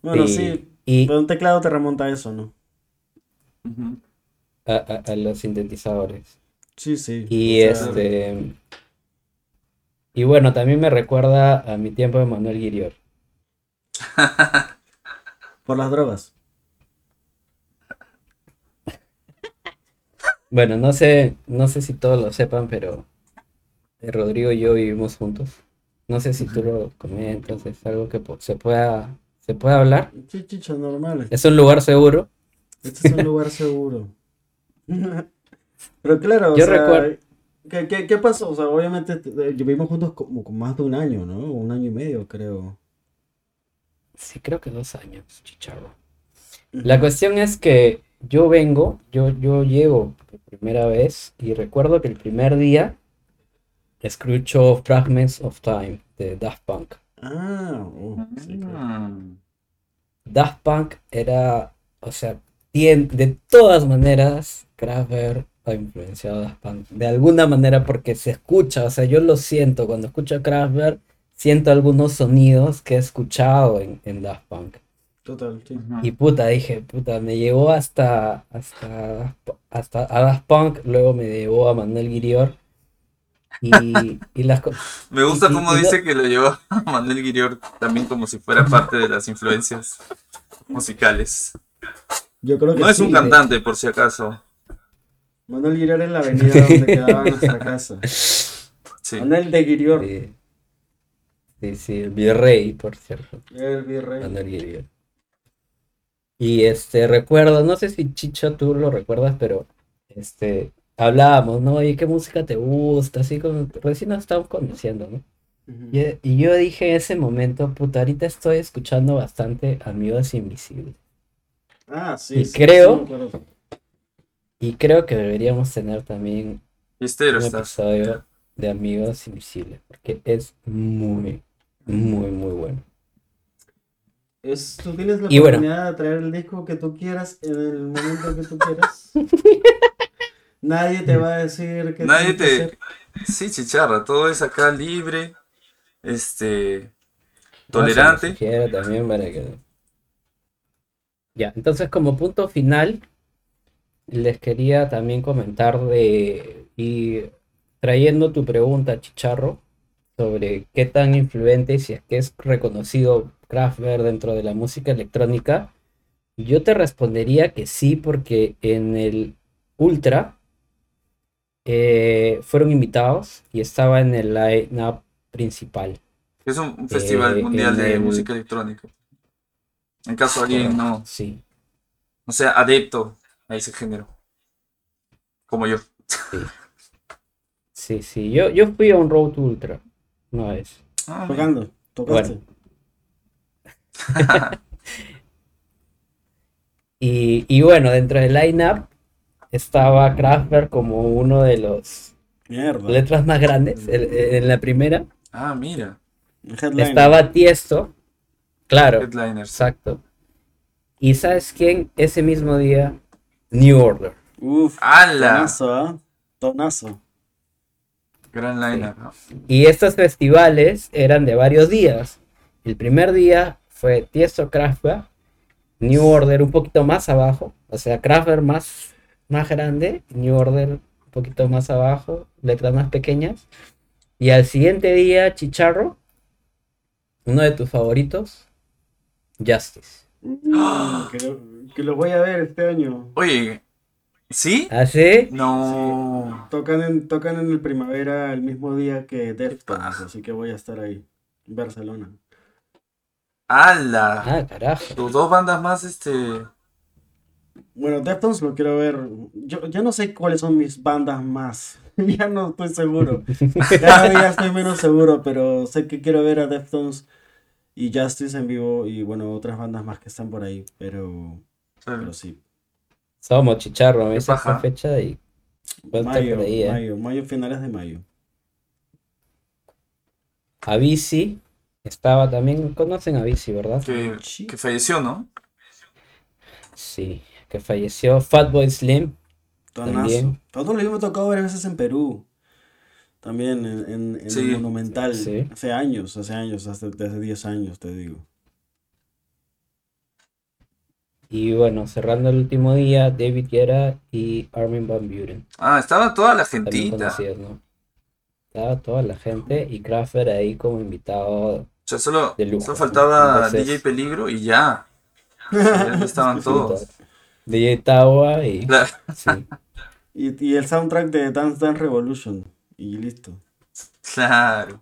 Bueno, Sí, sí. Y Pero un teclado te remonta a eso, ¿no? A, a- a los sintetizadores. Sí, sí. Y O sea, este. Y bueno, también me recuerda a mi tiempo de Manuel Guirior. Por las drogas. Bueno, no sé, no sé si todos lo sepan, pero eh, Rodrigo y yo vivimos juntos. No sé si tú lo comentas, es algo que se pueda, se pueda hablar. Normal. Es un lugar seguro. Este es un lugar seguro. Pero claro, o Yo sea, recuerdo- ¿qué, qué, qué pasó? O sea, obviamente te- eh, vivimos juntos como con más de un año, ¿no? Un año y medio, creo. Sí, creo que dos años, chicharro. La cuestión es que yo vengo, yo, yo llego por primera vez y recuerdo que el primer día escucho Fragments of Time de Daft Punk. Ah, oh, sí, claro. Mm. Daft Punk era, o sea, de todas maneras, Kraftwerk influenciado a Daft Punk. De alguna manera porque se escucha, o sea, yo lo siento, cuando escucho Kraftwerk, siento algunos sonidos que he escuchado en, en Daft Punk. Total, sí. Y puta, dije, puta, me llevó hasta, hasta, hasta a Daft Punk, luego me llevó a Manuel Guirior. Y, y las cosas. Me gusta y- cómo y no- dice que lo llevó a Manuel Guirior también como si fuera parte de las influencias musicales. Yo creo que No es sí. un cantante, por si acaso. Manuel Guirior en la avenida donde quedaba nuestra casa. Sí. Manuel de Guirior. Sí, sí, sí, el virrey, por cierto. El virrey. Manuel Guirior. Y este, recuerdo, no sé si Chicho tú lo recuerdas, pero este, hablábamos, ¿no? ¿Y qué música te gusta? Así como recién nos estábamos conociendo, ¿no? Y, y yo dije en ese momento, puta, ahorita estoy escuchando bastante Amigos Invisibles. Ah, sí. Y sí, creo- sí. Y creo que deberíamos tener también un estás. episodio de Amigos Invisibles, porque es muy, muy, muy bueno. Es, tú tienes la Y bueno. oportunidad de traer el disco que tú quieras en el momento que tú quieras. Nadie te va a decir que Nadie te- hacer. Sí, chicharra, todo es acá libre, este, No, tolerante. lo sugiero también para que... Ya, entonces como punto final, les quería también comentar de... Y trayendo tu pregunta, Chicharro, sobre qué tan influente y si es que es reconocido Kraftwerk dentro de la música electrónica, yo te respondería que sí, porque en el Ultra eh, fueron invitados y estaba en el line-up principal. Es un festival Eh, mundial de el- música electrónica. En caso alguien no, Sí, no sea adepto a ese género. Como yo. sí, sí. Yo, yo fui a un Road to Ultra una vez. Ah, Tocando, tocaste. Bueno. Y, y bueno, dentro del line-up estaba Kraftwerk como uno de los Mierda. letras más grandes. En la primera ah, mira. Headliner. estaba Tiesto, claro, Headliners. exacto. Y ¿sabes quién? Ese mismo día, New Order. Uf. ¡Hala! Tonazo, ¿ah? Tonazo. Gran lineup. ¿no? Y estos festivales eran de varios días. El primer día fue Tiesto Kraftwerk, New Order un poquito más abajo, o sea, Kraftwerk más, más grande, New Order un poquito más abajo, letras más pequeñas. Y al siguiente día, Chicharro, uno de tus favoritos, Justice. Mm, que, lo, que lo voy a ver este año. Oye, ¿sí? ¿Ah, sí? No. Tocan en, tocan en el primavera el mismo día que Deftones, así que voy a estar ahí, en Barcelona. ¡Hala! Ah, carajo. Tus dos bandas más, este. Bueno, Deftones lo quiero ver. Yo ya no sé cuáles son mis bandas más. ya no estoy seguro. Cada día estoy menos seguro, pero sé que quiero ver a Deftones y Justice en vivo y bueno, otras bandas más que están por ahí, pero, pero sí. Somos Chicharro, me dice esta paja. fecha y Mayo, por ahí, ¿eh? mayo, mayo, finales de mayo. A Bici estaba también, conocen a Bici, ¿verdad? Que, Sí. que falleció, ¿no? Sí, que falleció Fatboy Slim. Tonazo. También. Todo lo me tocado varias veces en Perú. También en, en, en Sí. el Monumental. Sí. Hace años, hace años, hace, hace 10 años, te digo. Y bueno, cerrando el último día, David Guerra y Armin Van Buren. Ah, estaba toda la gentita. Estaba toda la gente y Kraftwerk ahí como invitado. O sea, solo, De lujo, solo faltaba entonces- DJ Peligro y ya. Ya estaban todos. DJ Tawa y. Claro. Sí. Y, y el soundtrack de Dance Dance Revolution. Y listo. Claro.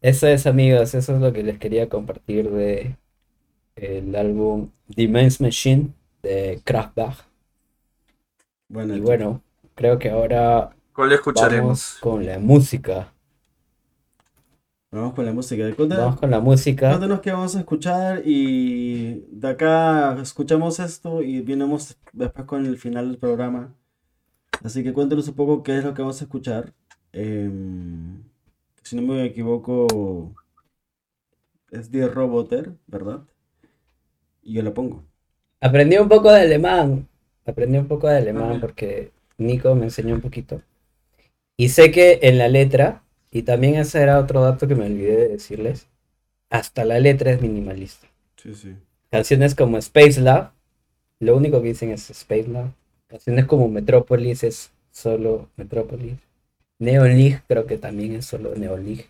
Eso es, amigos, eso es lo que les quería compartir de el álbum The Men's Machine de Kraftwerk. Bueno, Y bueno, creo que ahora ¿Cuál vamos escucharemos? con la música. vamos con la música. Cuéntanos, Vamos con la música. cuéntanos qué vamos a escuchar y de acá escuchamos esto y vienemos después con el final del programa. Así que cuéntanos un poco qué es lo que vamos a escuchar. Em, si no me equivoco, es de Roboter, ¿verdad? Y yo la pongo. Aprendí un poco de alemán. Aprendí un poco de alemán porque Nico me enseñó un poquito. Y sé que en la letra, y también ese era otro dato que me olvidé de decirles, hasta la letra es minimalista. Sí, sí. Canciones como Space Love, lo único que dicen es Space Love. Canciones como Metropolis es solo Metropolis. Neon League creo que también es solo Neon League.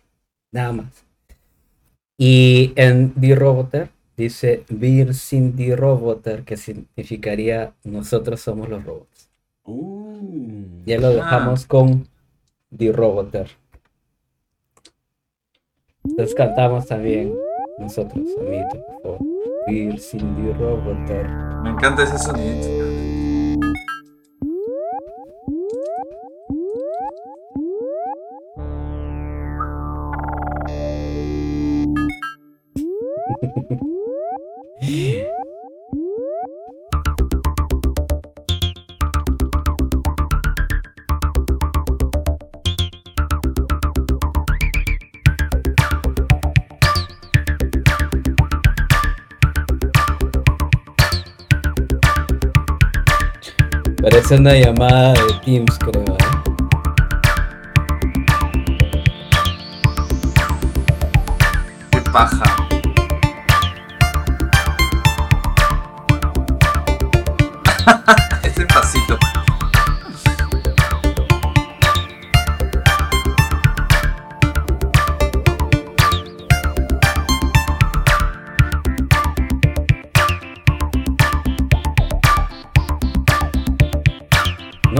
Nada más. Y en The Roboter dice Wir sind die Roboter, que significaría nosotros somos los robots. Uh, Ya lo dejamos con The Roboter. Entonces cantamos también nosotros, amiguitos, por favor. Die Roboter. Me encanta ese sonido. Parece una llamada de Teams, creo. ¿eh? Qué paja.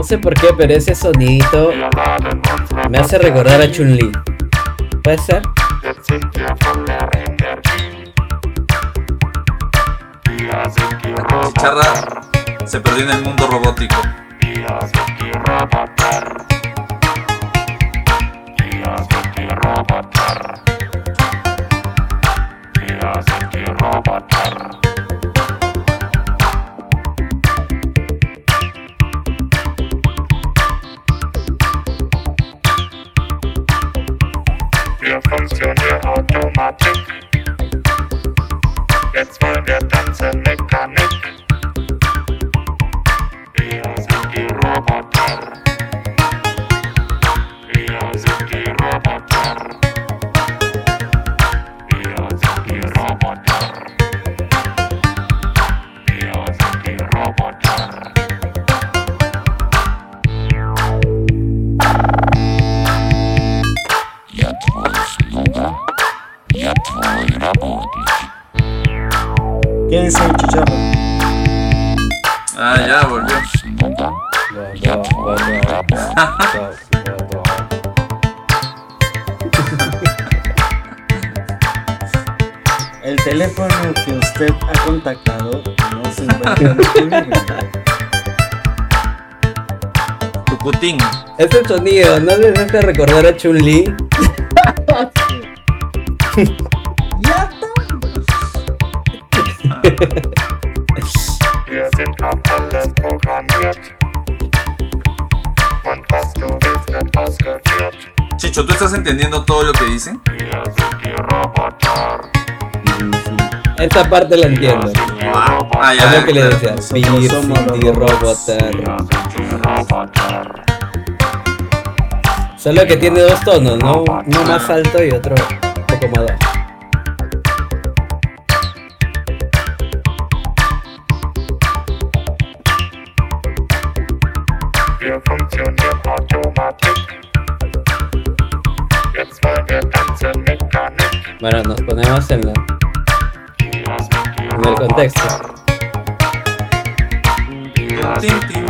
sé por qué, pero ese sonidito me hace recordar a Chun-Li. ¿Puede ser? Chicharra se perdió en el mundo robótico. Ese sonido, ¿no les hace recordar a Chun-Li? ¡Ya Wir sind auf alles programmiert. Und was du willst, wird ausgeführt. Chicho, ¿tú estás entendiendo todo lo que dicen? Wir sind die Roboter. Esta parte la entiendo. Ah, ah, Es ya. lo que le decía. Die Roboter. Solo que tiene dos tonos, ¿no? Uno más alto y otro un poco más bajo. Wir funktionieren Automatik. Jetzt wollen wir tanzen Mechanik. Bueno, nos ponemos en, la- en el contexto. Tin, tin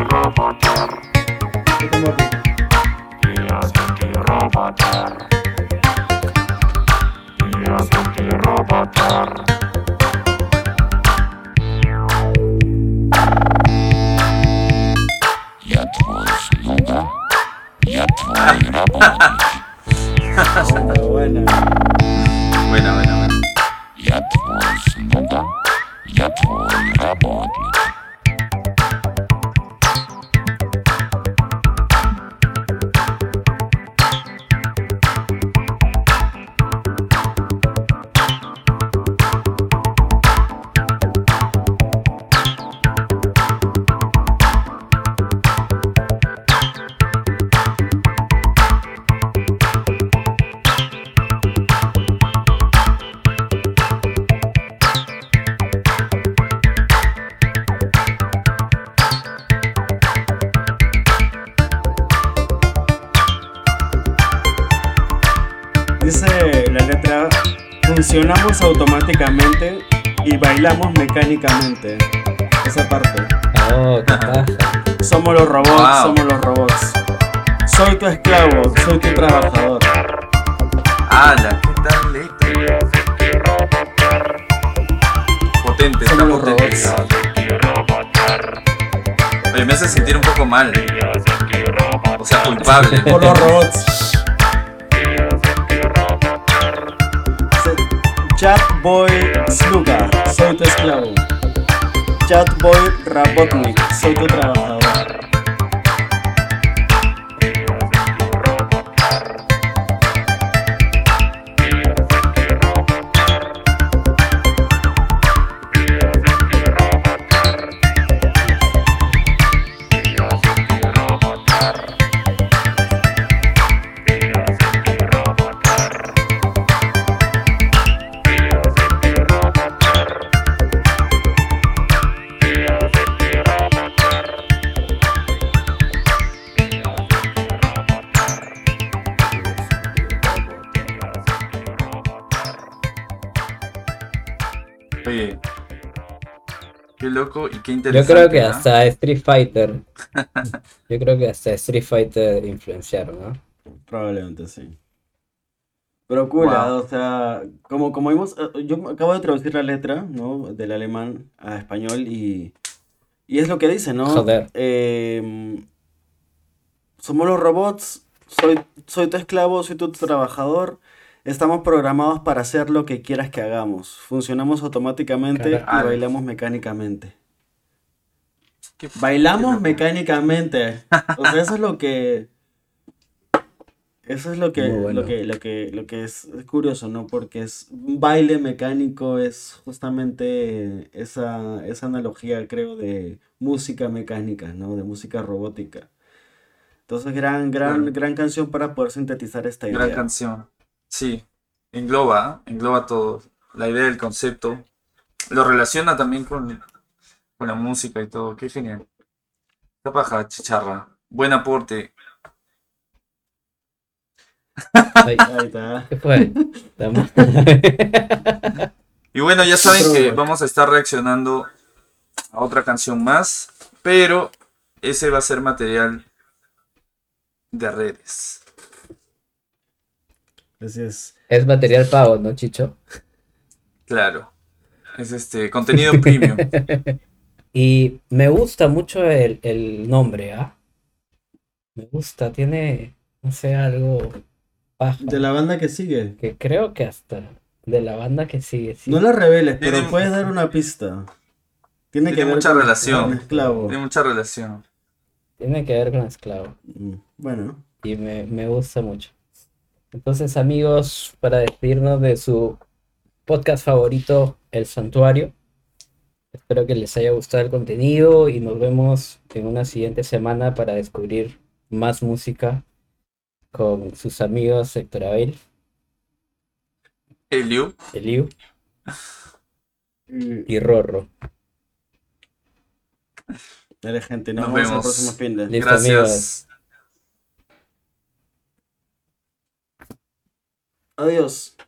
sind die Roboter. Wir sind die Roboter. Я твой слуга. Я твой работник. Buena, buena. Buena, buena, buena. Я твой слуга. Я твой работник. Dice la letra, funcionamos automáticamente y bailamos mecánicamente. Esa parte. Oh, qué paja. Somos los robots, Wow. somos los robots. Soy tu esclavo, soy tu trabajador. ¡Hala! ¿Qué tal letra? Potente, Somos los robots. Oye, me hace sentir un poco mal. O sea, culpable. Por los robots. Chatboy Sluga, soy tu esclavo. Chatboy Rabotnik, soy tu trabajador. Qué Yo creo que ¿no? hasta Street Fighter. Yo creo que hasta Street Fighter influenciaron, ¿no? Probablemente sí. Pero cool, Wow. ah, o sea, como, como vimos, eh, yo acabo de traducir la letra, ¿no? Del alemán a español y, y es lo que dice, ¿no? Joder. Em, somos los robots, soy, soy tu esclavo, soy tu trabajador, estamos programados para hacer lo que quieras que hagamos, funcionamos automáticamente y bailamos mecánicamente. Qué- Bailamos mecánicamente. O sea, eso es lo que. Eso es lo que, bueno. lo que, lo que, lo que es, es curioso, ¿no? Porque es un baile mecánico, es justamente esa, esa analogía, creo, de música mecánica, ¿no? De música robótica. Entonces, gran, gran, gran canción para poder sintetizar esta Gran idea. canción. Sí, engloba, ¿eh? engloba todo. La idea del concepto. Lo relaciona también con, con la música y todo. Qué genial. Qué paja, chicharra. Buen aporte. Ahí está. ¿Qué fue? Y bueno, ya saben que vamos a estar reaccionando a otra canción más, pero ese va a ser material de redes. Así es. es material pago, ¿no, Chicho? Claro. Es este contenido premium. Y me gusta mucho el, el nombre, ¿ah? Me gusta, tiene, no sé, algo paja. De la banda que sigue. Que creo que hasta de la banda que sigue, sí. No la reveles, pero Tiene- puedes dar una pista. Tiene, que ver mucha con- relación. con esclavo. Tiene mucha relación. Tiene que ver con esclavo. Mm, Bueno, Y me, me gusta mucho. Entonces, amigos, para despedirnos de su podcast favorito, El Santuario. Espero que les haya gustado el contenido y nos vemos en una siguiente semana para descubrir más música con sus amigos Héctor Abel, Eliu. Eliu mm, y Rorro. dale gente, nos, Nos vemos en el vemos. próximo fin de. Listo, amigos. Gracias. Adiós.